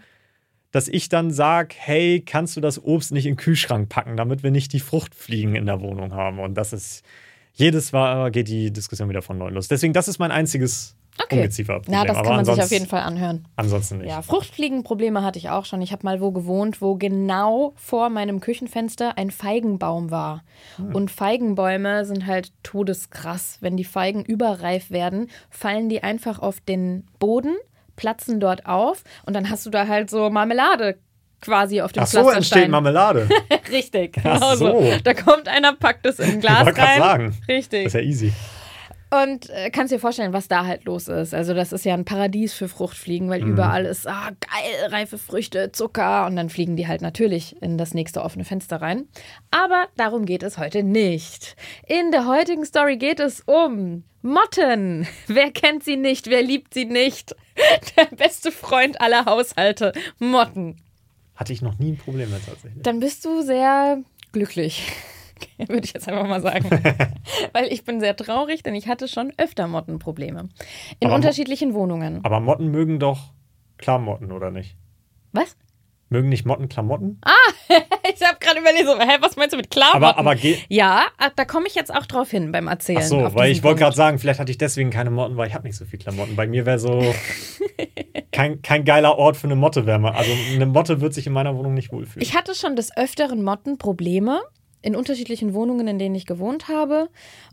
dass ich dann sage, hey, kannst du das Obst nicht in den Kühlschrank packen, damit wir nicht die Fruchtfliegen in der Wohnung haben. Und das ist, jedes Mal geht die Diskussion wieder von neu los. Deswegen, das ist mein einziges Okay. Ungezieferproblem. Na, das kann man sich auf jeden Fall anhören. Ansonsten nicht. Ja, Fruchtfliegenprobleme hatte ich auch schon. Ich habe mal wo gewohnt, wo genau vor meinem Küchenfenster ein Feigenbaum war. Hm. Und Feigenbäume sind halt todeskrass. Wenn die Feigen überreif werden, fallen die einfach auf den Boden, platzen dort auf und dann hast du da halt so Marmelade quasi auf dem Ach so, entsteht. Marmelade. Richtig, Ach genau so. so. Da kommt einer, packt es in ein Glas grad rein. sagen. Richtig. Das ist ja easy. Und äh, kannst dir vorstellen, was da halt los ist. Also das ist ja ein Paradies für Fruchtfliegen, weil überall ist, ah, geil, reife Früchte, Zucker. Und dann fliegen die halt natürlich in das nächste offene Fenster rein. Aber darum geht es heute nicht. In der heutigen Story geht es um Motten. Wer kennt sie nicht? Wer liebt sie nicht? Der beste Freund aller Haushalte. Motten. Hatte ich noch nie ein Problem mit tatsächlich. Dann bist du sehr glücklich. Würde ich jetzt einfach mal sagen. Weil ich bin sehr traurig, denn ich hatte schon öfter Mottenprobleme. In Aber unterschiedlichen Wohnungen. Aber Motten mögen doch Klarmotten, oder nicht? Was? Mögen nicht Motten Klamotten? Ich habe gerade überlegt, so, hä, was meinst du mit Klamotten? aber aber ja, ah, da komme ich jetzt auch drauf hin beim Erzählen. Ach so, weil ich wollte gerade sagen, vielleicht hatte ich deswegen keine Motten, weil ich habe nicht so viel Klamotten. Bei mir wäre so kein, kein geiler Ort für eine Motte wärme. Also eine Motte wird sich in meiner Wohnung nicht wohlfühlen. Ich hatte schon des Öfteren Mottenprobleme in unterschiedlichen Wohnungen, in denen ich gewohnt habe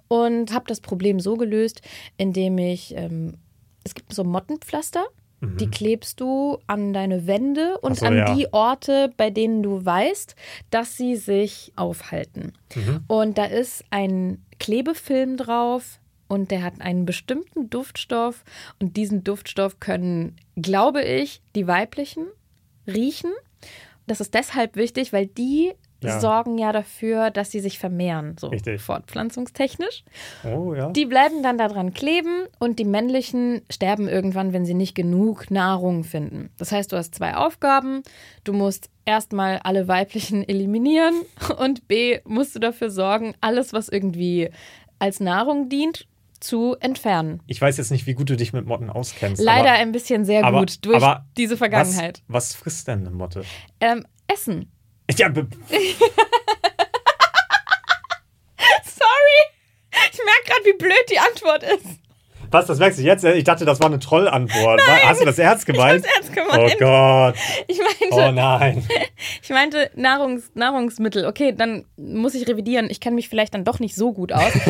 und habe das Problem so gelöst, indem ich, ähm, es gibt so Mottenpflaster, die klebst du an deine Wände und so, an ja. die Orte, bei denen du weißt, dass sie sich aufhalten. Und da ist ein Klebefilm drauf und der hat einen bestimmten Duftstoff und diesen Duftstoff können, glaube ich, die weiblichen riechen. Das ist deshalb wichtig, weil die Ja. sorgen ja dafür, dass sie sich vermehren, so Richtig. fortpflanzungstechnisch. oh ja. Die bleiben dann daran kleben und die männlichen sterben irgendwann, wenn sie nicht genug Nahrung finden. Das heißt, du hast zwei Aufgaben. Du musst erstmal alle weiblichen eliminieren und B, musst du dafür sorgen, alles, was irgendwie als Nahrung dient, zu entfernen. Ich weiß jetzt nicht, wie gut du dich mit Motten auskennst. Leider aber, ein bisschen sehr aber- gut durch aber diese Vergangenheit. Was, was frisst denn eine Motte? Ähm, Essen. Ja, Sorry. Ich merke gerade, wie blöd die Antwort ist. was, das merkst du jetzt? Ich dachte, das war eine Trollantwort. Hast du das ernst gemeint? hab's ernst gemeint. Oh Gott. Ich meinte, Oh nein. ich meinte Nahrungs Nahrungsmittel. Okay, dann muss ich revidieren. Ich kenne mich vielleicht dann doch nicht so gut aus.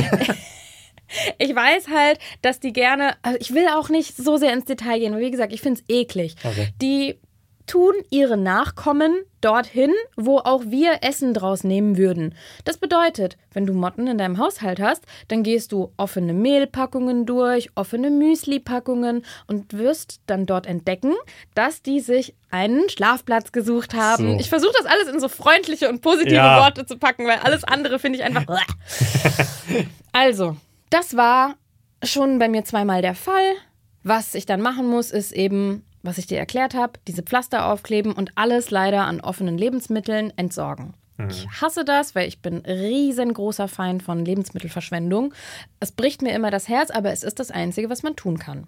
Ich weiß halt, dass die gerne, also ich will auch nicht so sehr ins Detail gehen, weil wie gesagt, ich finde es eklig. Okay. Die tun ihre Nachkommen dorthin, wo auch wir Essen draus nehmen würden. Das bedeutet, wenn du Motten in deinem Haushalt hast, dann gehst du offene Mehlpackungen durch, offene Müsli-Packungen und wirst dann dort entdecken, dass die sich einen Schlafplatz gesucht haben. So. Ich versuche das alles in so freundliche und positive Ja. Worte zu packen, weil alles andere finde ich einfach. also, das war schon bei mir zweimal der Fall. Was ich dann machen muss, ist eben, was ich dir erklärt habe, diese Pflaster aufkleben und alles leider an offenen Lebensmitteln entsorgen. Ich hasse das, weil ich bin riesengroßer Feind von Lebensmittelverschwendung. Es bricht mir immer das Herz, aber es ist das Einzige, was man tun kann.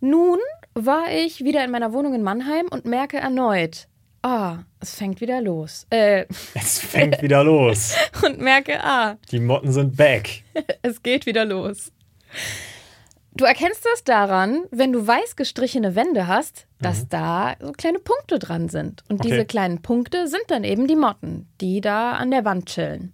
Nun war ich wieder in meiner Wohnung in Mannheim und merke erneut, ah, es fängt wieder los. Äh, Es fängt wieder los. und merke, ah, Die Motten sind back. es geht wieder los. Du erkennst das daran, wenn du weiß gestrichene Wände hast, dass da so kleine Punkte dran sind. Und Okay. diese kleinen Punkte sind dann eben die Motten, die da an der Wand chillen.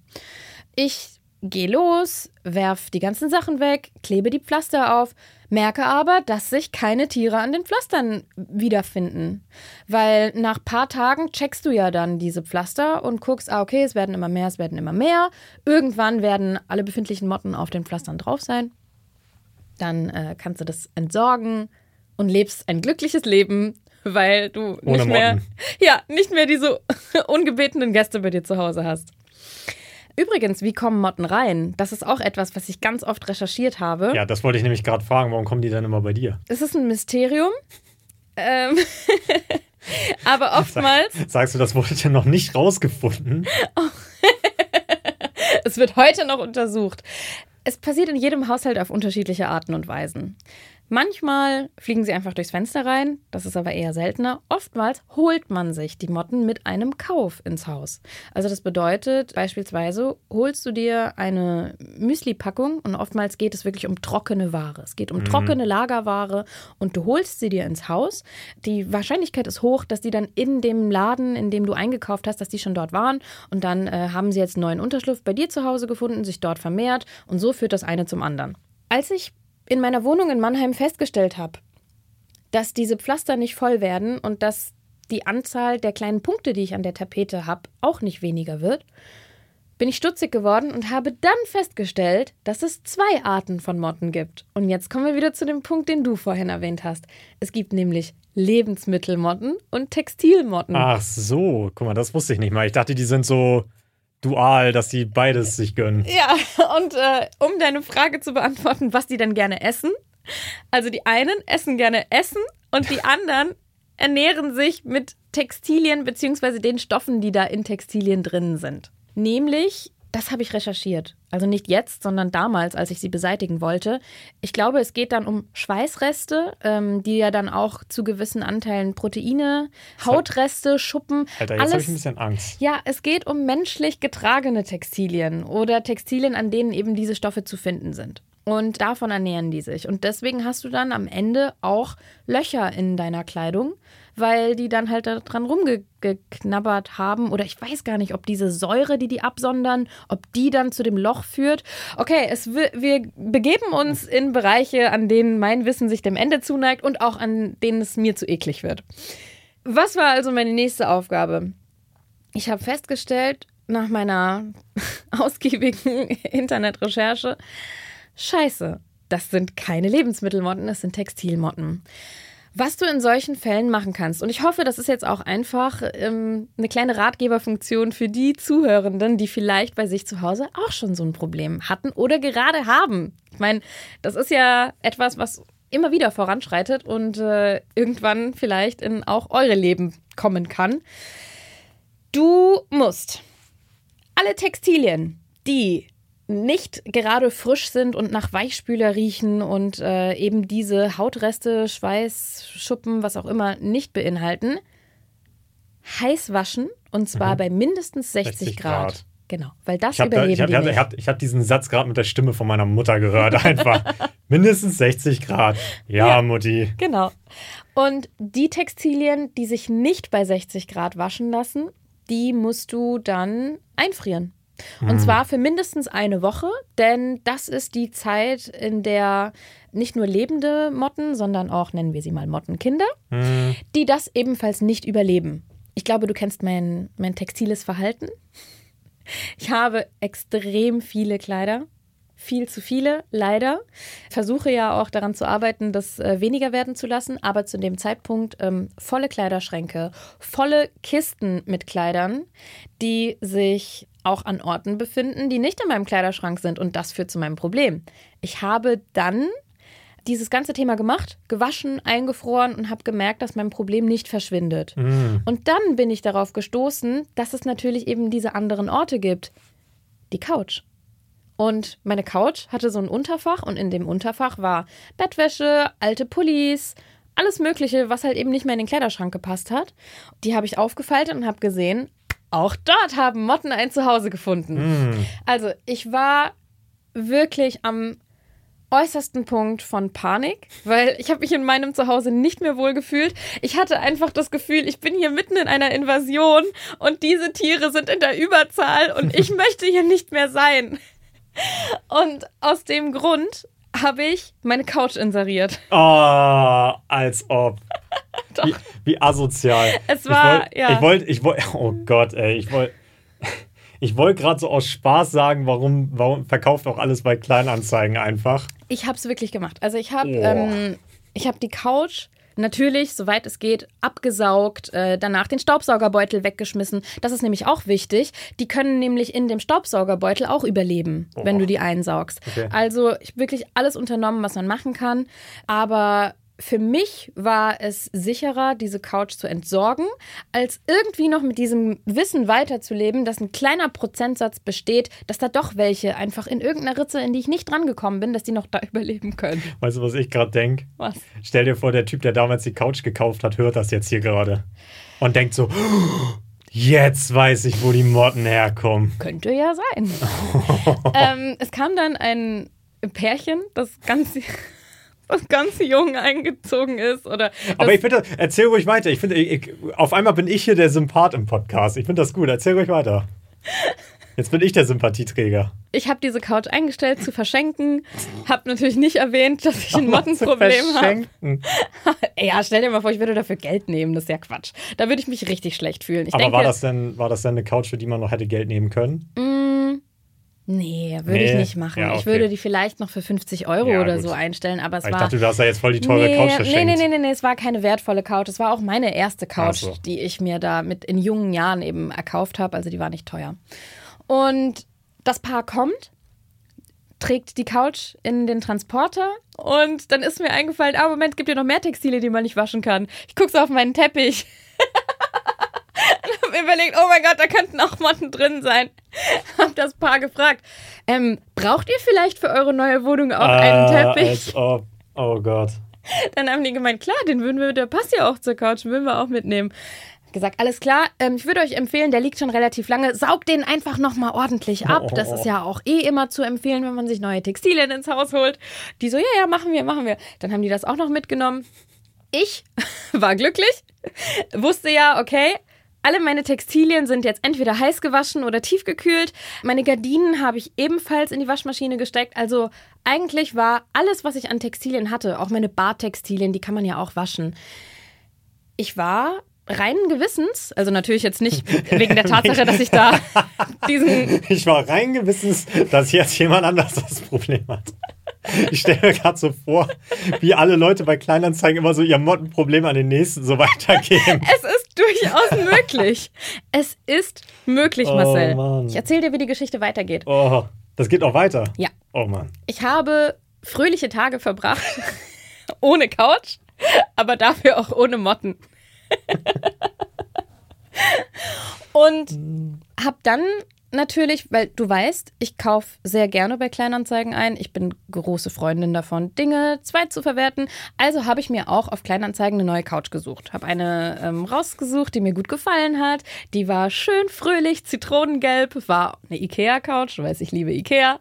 Ich gehe los, werf die ganzen Sachen weg, klebe die Pflaster auf, merke aber, dass sich keine Tiere an den Pflastern wiederfinden. Weil nach paar Tagen checkst du ja dann diese Pflaster und guckst, ah, okay, es werden immer mehr, es werden immer mehr. Irgendwann werden alle befindlichen Motten auf den Pflastern drauf sein. Dann äh, kannst du das entsorgen und lebst ein glückliches Leben, weil du Ohne nicht mehr, Motten. ja, nicht mehr diese ungebetenen Gäste bei dir zu Hause hast. Übrigens, wie kommen Motten rein? Das ist auch etwas, was ich ganz oft recherchiert habe. Ja, das wollte ich nämlich gerade fragen. Warum kommen die dann immer bei dir? Es ist ein Mysterium. Ähm, aber oftmals, Sagst du, das wurde ja noch nicht rausgefunden? es wird heute noch untersucht. Es passiert in jedem Haushalt auf unterschiedliche Arten und Weisen. Manchmal fliegen sie einfach durchs Fenster rein, das ist aber eher seltener. Oftmals holt man sich die Motten mit einem Kauf ins Haus. Also das bedeutet beispielsweise, holst du dir eine Müsli-Packung und oftmals geht es wirklich um trockene Ware. Es geht um trockene Lagerware und du holst sie dir ins Haus. Die Wahrscheinlichkeit ist hoch, dass die dann in dem Laden, in dem du eingekauft hast, dass die schon dort waren und dann äh, haben sie jetzt einen neuen Unterschlupf bei dir zu Hause gefunden, sich dort vermehrt und so führt das eine zum anderen. Als ich in meiner Wohnung in Mannheim festgestellt habe, dass diese Pflaster nicht voll werden und dass die Anzahl der kleinen Punkte, die ich an der Tapete habe, auch nicht weniger wird, bin ich stutzig geworden und habe dann festgestellt, dass es zwei Arten von Motten gibt. Und jetzt kommen wir wieder zu dem Punkt, den du vorhin erwähnt hast. Es gibt nämlich Lebensmittelmotten und Textilmotten. Ach so, guck mal, das wusste ich nicht mal. Ich dachte, die sind so dual, dass die beides sich gönnen. Ja, und äh, um deine Frage zu beantworten, was die denn gerne essen. Also die einen essen gerne Essen und die anderen ernähren sich mit Textilien beziehungsweise den Stoffen, die da in Textilien drin sind. Nämlich Das habe ich recherchiert. Also nicht jetzt, sondern damals, als ich sie beseitigen wollte. Ich glaube, es geht dann um Schweißreste, ähm, die ja dann auch zu gewissen Anteilen Proteine, Hautreste, Schuppen. Alter, jetzt habe ich ein bisschen Angst. Ja, es geht um menschlich getragene Textilien oder Textilien, an denen eben diese Stoffe zu finden sind. Und davon ernähren die sich. Und deswegen hast du dann am Ende auch Löcher in deiner Kleidung, weil die dann halt dran rumgeknabbert haben. Oder ich weiß gar nicht, ob diese Säure, die die absondern, ob die dann zu dem Loch führt. Okay, es, wir begeben uns in Bereiche, an denen mein Wissen sich dem Ende zuneigt und auch an denen es mir zu eklig wird. Was war also meine nächste Aufgabe? Ich habe festgestellt, nach meiner ausgiebigen Internetrecherche, Scheiße, das sind keine Lebensmittelmotten, das sind Textilmotten. Was du in solchen Fällen machen kannst, und ich hoffe, das ist jetzt auch einfach ähm, eine kleine Ratgeberfunktion für die Zuhörenden, die vielleicht bei sich zu Hause auch schon so ein Problem hatten oder gerade haben. Ich meine, das ist ja etwas, was immer wieder voranschreitet und äh, irgendwann vielleicht in auch eure Leben kommen kann. Du musst alle Textilien, die nicht gerade frisch sind und nach Weichspüler riechen und äh, eben diese Hautreste, Schweiß, Schuppen, was auch immer nicht beinhalten, heiß waschen und zwar mhm. bei mindestens 60, 60 Grad. Grad. Genau, weil das ich überleben da, ich hab, ich hab, habe diesen Satz gerade mit der Stimme von meiner Mutter gehört, einfach. mindestens 60 Grad. Ja, ja, Mutti. Genau. Und die Textilien, die sich nicht bei 60 Grad waschen lassen, die musst du dann einfrieren. Und hm. zwar für mindestens eine Woche, denn das ist die Zeit, in der nicht nur lebende Motten, sondern auch, nennen wir sie mal Mottenkinder, mhm. die das ebenfalls nicht überleben. Ich glaube, du kennst mein, mein textiles Verhalten. Ich habe extrem viele Kleider. Viel zu viele, leider. Versuche ja auch daran zu arbeiten, das äh, weniger werden zu lassen, aber zu dem Zeitpunkt ähm, volle Kleiderschränke, volle Kisten mit Kleidern, die sich auch an Orten befinden, die nicht in meinem Kleiderschrank sind. Und das führt zu meinem Problem. Ich habe dann dieses ganze Thema gemacht, gewaschen, eingefroren und habe gemerkt, dass mein Problem nicht verschwindet. Mm. Und dann bin ich darauf gestoßen, dass es natürlich eben diese anderen Orte gibt. Die Couch. Und meine Couch hatte so ein Unterfach und in dem Unterfach war Bettwäsche, alte Pullis, alles Mögliche, was halt eben nicht mehr in den Kleiderschrank gepasst hat. Die habe ich aufgefaltet und habe gesehen, auch dort haben Motten ein Zuhause gefunden. Mm. Also ich war wirklich am äußersten Punkt von Panik, weil ich habe mich in meinem Zuhause nicht mehr wohl gefühlt. Ich hatte einfach das Gefühl, ich bin hier mitten in einer Invasion und diese Tiere sind in der Überzahl und ich möchte hier nicht mehr sein. Und aus dem Grund habe ich meine Couch inseriert. Oh, als ob. Wie, wie, asozial. Es war, ich wollt, ja. Ich wollte, ich wollte, oh Gott, ey, ich wollte. Ich wollte gerade so aus Spaß sagen, warum, warum verkauft auch alles bei Kleinanzeigen einfach. Ich habe es wirklich gemacht. Also ich habe oh. ähm, hab die Couch natürlich, soweit es geht, abgesaugt, äh, danach den Staubsaugerbeutel weggeschmissen. Das ist nämlich auch wichtig. Die können nämlich in dem Staubsaugerbeutel auch überleben, oh. wenn du die einsaugst. Okay. Also ich wirklich alles unternommen, was man machen kann. Aber für mich war es sicherer, diese Couch zu entsorgen, als irgendwie noch mit diesem Wissen weiterzuleben, dass ein kleiner Prozentsatz besteht, dass da doch welche einfach in irgendeiner Ritze, in die ich nicht drangekommen bin, dass die noch da überleben können. Weißt du, was ich gerade denke? Was? Stell dir vor, der Typ, der damals die Couch gekauft hat, hört das jetzt hier gerade und denkt so, jetzt weiß ich, wo die Motten herkommen. Könnte ja sein. ähm, es kam dann ein Pärchen, das ganz was ganz jung eingezogen ist. Oder Aber ich finde, erzähl ruhig weiter. Ich finde, ich, auf einmal bin ich hier der Sympath im Podcast. Ich finde das gut. Erzähl ruhig weiter. Jetzt bin ich der Sympathieträger. Ich habe diese Couch eingestellt zu verschenken. Habe natürlich nicht erwähnt, dass ich ein Mottenproblem habe. ja, stell dir mal vor, ich würde dafür Geld nehmen. Das ist ja Quatsch. Da würde ich mich richtig schlecht fühlen. Ich Aber denke, war, das denn, war das denn eine Couch, für die man noch hätte Geld nehmen können? Mm, Nee, würde nee. ich nicht machen. Ja, okay. Ich würde die vielleicht noch für 50 Euro ja, oder gut. so einstellen, aber es aber war. Ich dachte, du hast ja jetzt voll die teure nee, Couch verschenkt. Nee, nee, nee, nee, nee, es war keine wertvolle Couch. Es war auch meine erste Couch, so. die ich mir da mit in jungen Jahren eben erkauft habe. Also die war nicht teuer. Und das Paar kommt, trägt die Couch in den Transporter und dann ist mir eingefallen, ah, Moment, gibt ja noch mehr Textile, die man nicht waschen kann. Ich gucke so auf meinen Teppich. mir überlegt, oh mein Gott, da könnten auch Motten drin sein. Hab das Paar gefragt. Ähm, braucht ihr vielleicht für eure neue Wohnung auch einen Ah, Teppich? Oh Gott. Dann haben die gemeint, klar, den würden wir, der passt ja auch zur Couch, den würden wir auch mitnehmen. Gesagt, alles klar, ähm, ich würde euch empfehlen, der liegt schon relativ lange, saugt den einfach nochmal ordentlich ab. Das ist ja auch eh immer zu empfehlen, wenn man sich neue Textilien ins Haus holt. Die so, ja, ja, machen wir, machen wir. Dann haben die das auch noch mitgenommen. Ich war glücklich, wusste ja, okay, alle meine Textilien sind jetzt entweder heiß gewaschen oder tiefgekühlt. Meine Gardinen habe ich ebenfalls in die Waschmaschine gesteckt. Also eigentlich war alles, was ich an Textilien hatte, auch meine Bartextilien, die kann man ja auch waschen. Ich war reinen Gewissens, also natürlich jetzt nicht wegen der Tatsache, dass ich da diesen Ich war rein gewissens, dass jetzt jemand anders das Problem hat. Ich stelle mir gerade so vor, wie alle Leute bei Kleinanzeigen immer so ihr Mottenproblem an den nächsten so weitergeben. Es durchaus möglich. Es ist möglich, Oh, Marcel. Mann. ich erzähle dir, wie die Geschichte weitergeht. Oh, das geht auch weiter. Ja. Oh Mann. Ich habe fröhliche Tage verbracht, ohne Couch, aber dafür auch ohne Motten. Und habe dann natürlich, weil du weißt, ich kaufe sehr gerne bei Kleinanzeigen ein. Ich bin große Freundin davon, Dinge zweit zu verwerten. Also habe ich mir auch auf Kleinanzeigen eine neue Couch gesucht. Habe eine ähm, rausgesucht, die mir gut gefallen hat. Die war schön fröhlich, zitronengelb, war eine Ikea-Couch. Du weißt, ich liebe Ikea.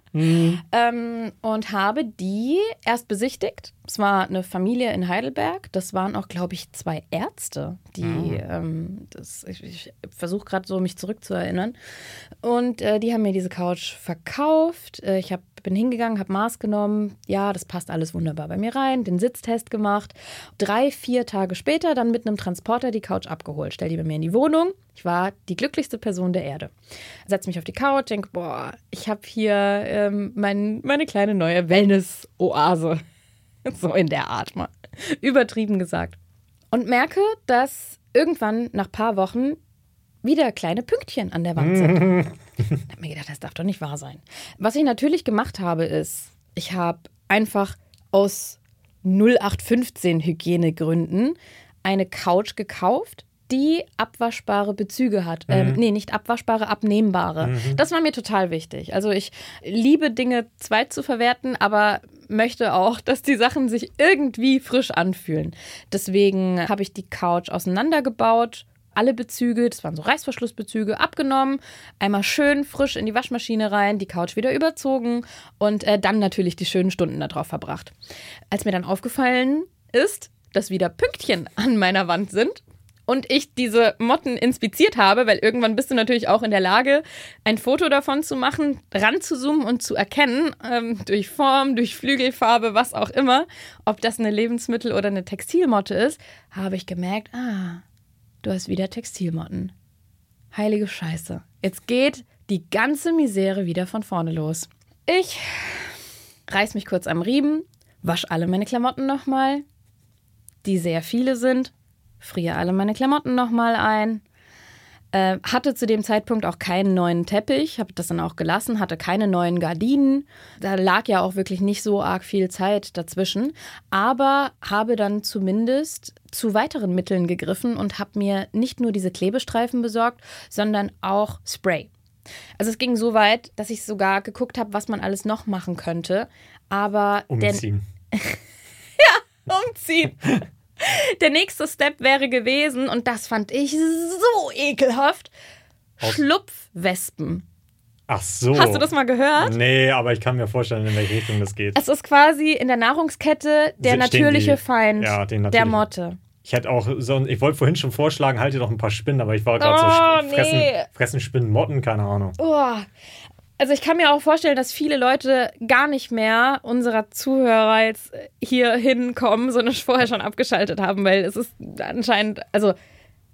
Ähm, und habe die erst besichtigt. Es war eine Familie in Heidelberg. Das waren auch, glaube ich, zwei Ärzte, die, ähm, das, ich, ich versuche gerade so, mich zurückzuerinnern. Und äh, die haben mir diese Couch verkauft. Äh, ich hab, bin hingegangen, habe Maß genommen. Ja, das passt alles wunderbar bei mir rein. Den Sitztest gemacht. Drei, vier Tage später dann mit einem Transporter die Couch abgeholt. Stell die bei mir in die Wohnung. Ich war die glücklichste Person der Erde. Setz mich auf die Couch, denke, boah, ich habe hier ähm, mein, meine kleine neue Wellness-Oase. So in der Art mal. Übertrieben gesagt. Und merke, dass irgendwann nach ein paar Wochen wieder kleine Pünktchen an der Wand sind. Ich habe mir gedacht, das darf doch nicht wahr sein. Was ich natürlich gemacht habe, ist, ich habe einfach aus 0815 Hygienegründen eine Couch gekauft, die abwaschbare Bezüge hat. Ähm, nee, nicht abwaschbare, abnehmbare. Das war mir total wichtig. Also ich liebe Dinge zweit zu verwerten, aber möchte auch, dass die Sachen sich irgendwie frisch anfühlen. Deswegen habe ich die Couch auseinandergebaut, alle Bezüge, das waren so Reißverschlussbezüge, abgenommen, einmal schön frisch in die Waschmaschine rein, die Couch wieder überzogen und äh, dann natürlich die schönen Stunden darauf verbracht. Als mir dann aufgefallen ist, dass wieder Pünktchen an meiner Wand sind und ich diese Motten inspiziert habe, weil irgendwann bist du natürlich auch in der Lage, ein Foto davon zu machen, ranzuzoomen und zu erkennen, ähm, durch Form, durch Flügelfarbe, was auch immer, ob das eine Lebensmittel- oder eine Textilmotte ist, habe ich gemerkt, ah, du hast wieder Textilmotten. Heilige Scheiße. Jetzt geht die ganze Misere wieder von vorne los. Ich reiß mich kurz am Riemen, wasch alle meine Klamotten nochmal, die sehr viele sind, friere alle meine Klamotten nochmal ein. Äh, hatte zu dem Zeitpunkt auch keinen neuen Teppich, habe das dann auch gelassen, hatte keine neuen Gardinen. Da lag ja auch wirklich nicht so arg viel Zeit dazwischen. Aber habe dann zumindest zu weiteren Mitteln gegriffen und habe mir nicht nur diese Klebestreifen besorgt, sondern auch Spray. Also es ging so weit, dass ich sogar geguckt habe, was man alles noch machen könnte. Aber Umziehen. umziehen. Der nächste Step wäre gewesen, und das fand ich so ekelhaft, Schlupfwespen. Ach so. Hast du das mal gehört? Nee, aber ich kann mir vorstellen, in welche Richtung das geht. Es ist quasi in der Nahrungskette der natürliche die- Feind Ja, der. Motte. Ich hätte auch so, ich wollte vorhin schon vorschlagen, halte doch ein paar Spinnen, aber ich war gerade so Oh, sch- fressen, nee. fressen Spinnen Motten, keine Ahnung. Oh. Also ich kann mir auch vorstellen, dass viele Leute gar nicht mehr unserer Zuhörer jetzt hier hinkommen, sondern vorher schon abgeschaltet haben, weil es ist anscheinend, also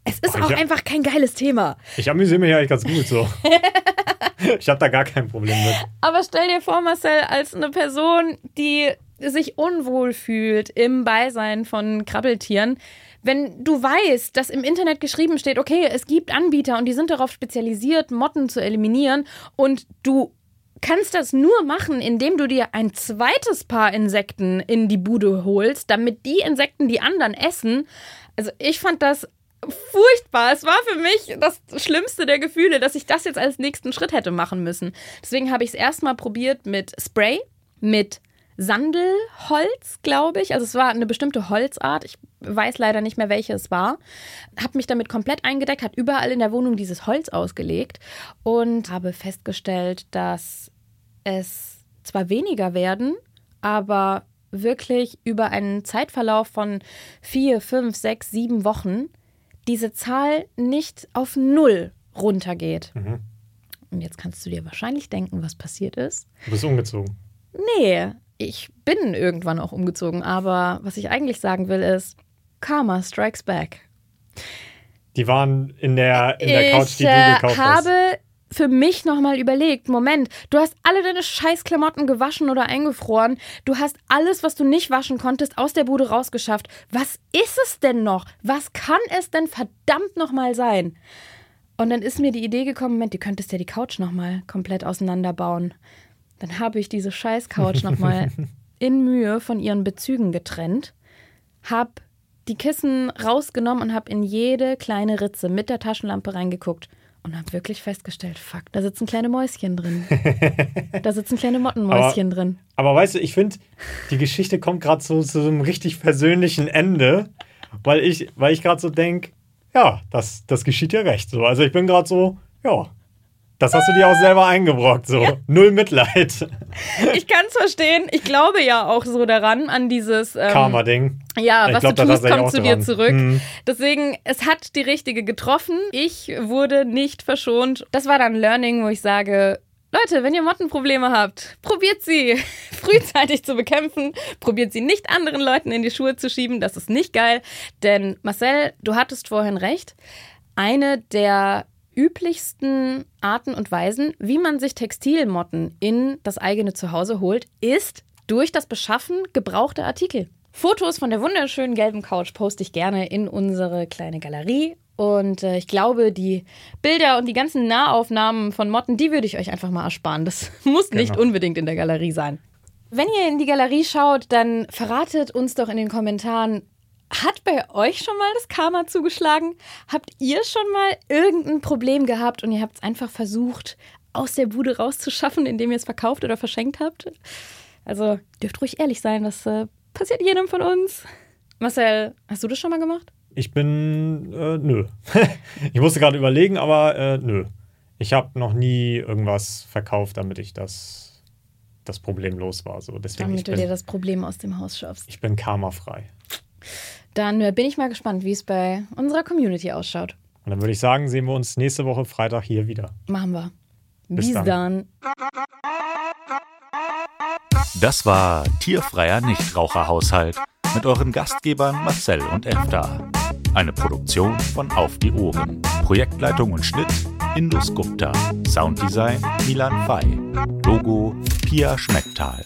es ist Oh, auch ja. einfach kein geiles Thema. Ich amüsiere mich eigentlich ganz gut so. ich habe da gar kein Problem mit. Aber stell dir vor, Marcel, als eine Person, die sich unwohl fühlt im Beisein von Krabbeltieren, wenn du weißt, dass im Internet geschrieben steht, okay, es gibt Anbieter und die sind darauf spezialisiert, Motten zu eliminieren und du kannst das nur machen, indem du dir ein zweites Paar Insekten in die Bude holst, damit die Insekten die anderen essen. Also ich fand das furchtbar. Es war für mich das schlimmste der Gefühle, dass ich das jetzt als nächsten Schritt hätte machen müssen. Deswegen habe ich es erstmal probiert mit Spray, mit Sandelholz, glaube ich. Also es war eine bestimmte Holzart. Ich weiß leider nicht mehr, welche es war. Habe mich damit komplett eingedeckt, hat überall in der Wohnung dieses Holz ausgelegt und habe festgestellt, dass es zwar weniger werden, aber wirklich über einen Zeitverlauf von vier, fünf, sechs, sieben Wochen diese Zahl nicht auf null runtergeht. Mhm. Und jetzt kannst du dir wahrscheinlich denken, was passiert ist. Du bist umgezogen. Nee, ich bin irgendwann auch umgezogen, aber was ich eigentlich sagen will ist, Karma strikes back. Die waren in der, in der Couch, die ich du äh, gekauft hast. habe für mich nochmal überlegt, Moment, du hast alle deine Scheißklamotten gewaschen oder eingefroren. Du hast alles, was du nicht waschen konntest, aus der Bude rausgeschafft. Was ist es denn noch? Was kann es denn verdammt nochmal sein? Und dann ist mir die Idee gekommen, Moment, du könntest ja die Couch nochmal komplett auseinanderbauen. Dann habe ich diese Scheiß-Couch nochmal in Mühe von ihren Bezügen getrennt, habe die Kissen rausgenommen und habe in jede kleine Ritze mit der Taschenlampe reingeguckt und habe wirklich festgestellt, fuck, da sitzen kleine Mäuschen drin. da sitzen kleine Mottenmäuschen drin. Aber weißt du, ich finde, die Geschichte kommt gerade so zu so einem richtig persönlichen Ende, weil ich, weil ich gerade so denke, ja, das, das geschieht dir recht. So. Also ich bin gerade so, ja, das hast du dir auch selber eingebrockt. So. Null Mitleid. Ich kann es verstehen. Ich glaube ja auch so daran, an dieses ähm, Karma-Ding. Ja, Ich was glaub, du tust, kommt zu dir zurück. Mhm. Deswegen, es hat die richtige getroffen. Ich wurde nicht verschont. Das war dann Learning, wo ich sage, Leute, wenn ihr Mottenprobleme habt, probiert sie frühzeitig zu bekämpfen. Probiert sie nicht anderen Leuten in die Schuhe zu schieben. Das ist nicht geil. Denn Marcel, du hattest vorhin recht. Eine der üblichsten Arten und Weisen, wie man sich Textilmotten in das eigene Zuhause holt, ist durch das Beschaffen gebrauchter Artikel. Fotos von der wunderschönen gelben Couch poste ich gerne in unsere kleine Galerie. Und äh, ich glaube, die Bilder und die ganzen Nahaufnahmen von Motten, die würde ich euch einfach mal ersparen. Das muss nicht Genau. unbedingt in der Galerie sein. Wenn ihr in die Galerie schaut, dann verratet uns doch in den Kommentaren, hat bei euch schon mal das Karma zugeschlagen? Habt ihr schon mal irgendein Problem gehabt und ihr habt es einfach versucht, aus der Bude rauszuschaffen, indem ihr es verkauft oder verschenkt habt? Also dürft ruhig ehrlich sein, das äh, passiert jedem von uns. Marcel, hast du das schon mal gemacht? Ich bin, äh, nö. ich musste gerade überlegen, aber äh, nö. Ich habe noch nie irgendwas verkauft, damit ich das, das Problem los war. So. Deswegen, ich Damit du dir bin, das Problem aus dem Haus schaffst. ich bin karmafrei. Dann äh, bin ich mal gespannt, wie es bei unserer Community ausschaut. Und dann würde ich sagen, sehen wir uns nächste Woche Freitag hier wieder. Machen wir. Bis Bis dann. dann. Das war Tierfreier Nichtraucherhaushalt mit euren Gastgebern Marcel und Efta. Eine Produktion von Auf die Ohren. Projektleitung und Schnitt Indus Gupta. Sounddesign Milan Fay. Logo Pia Schmecktal.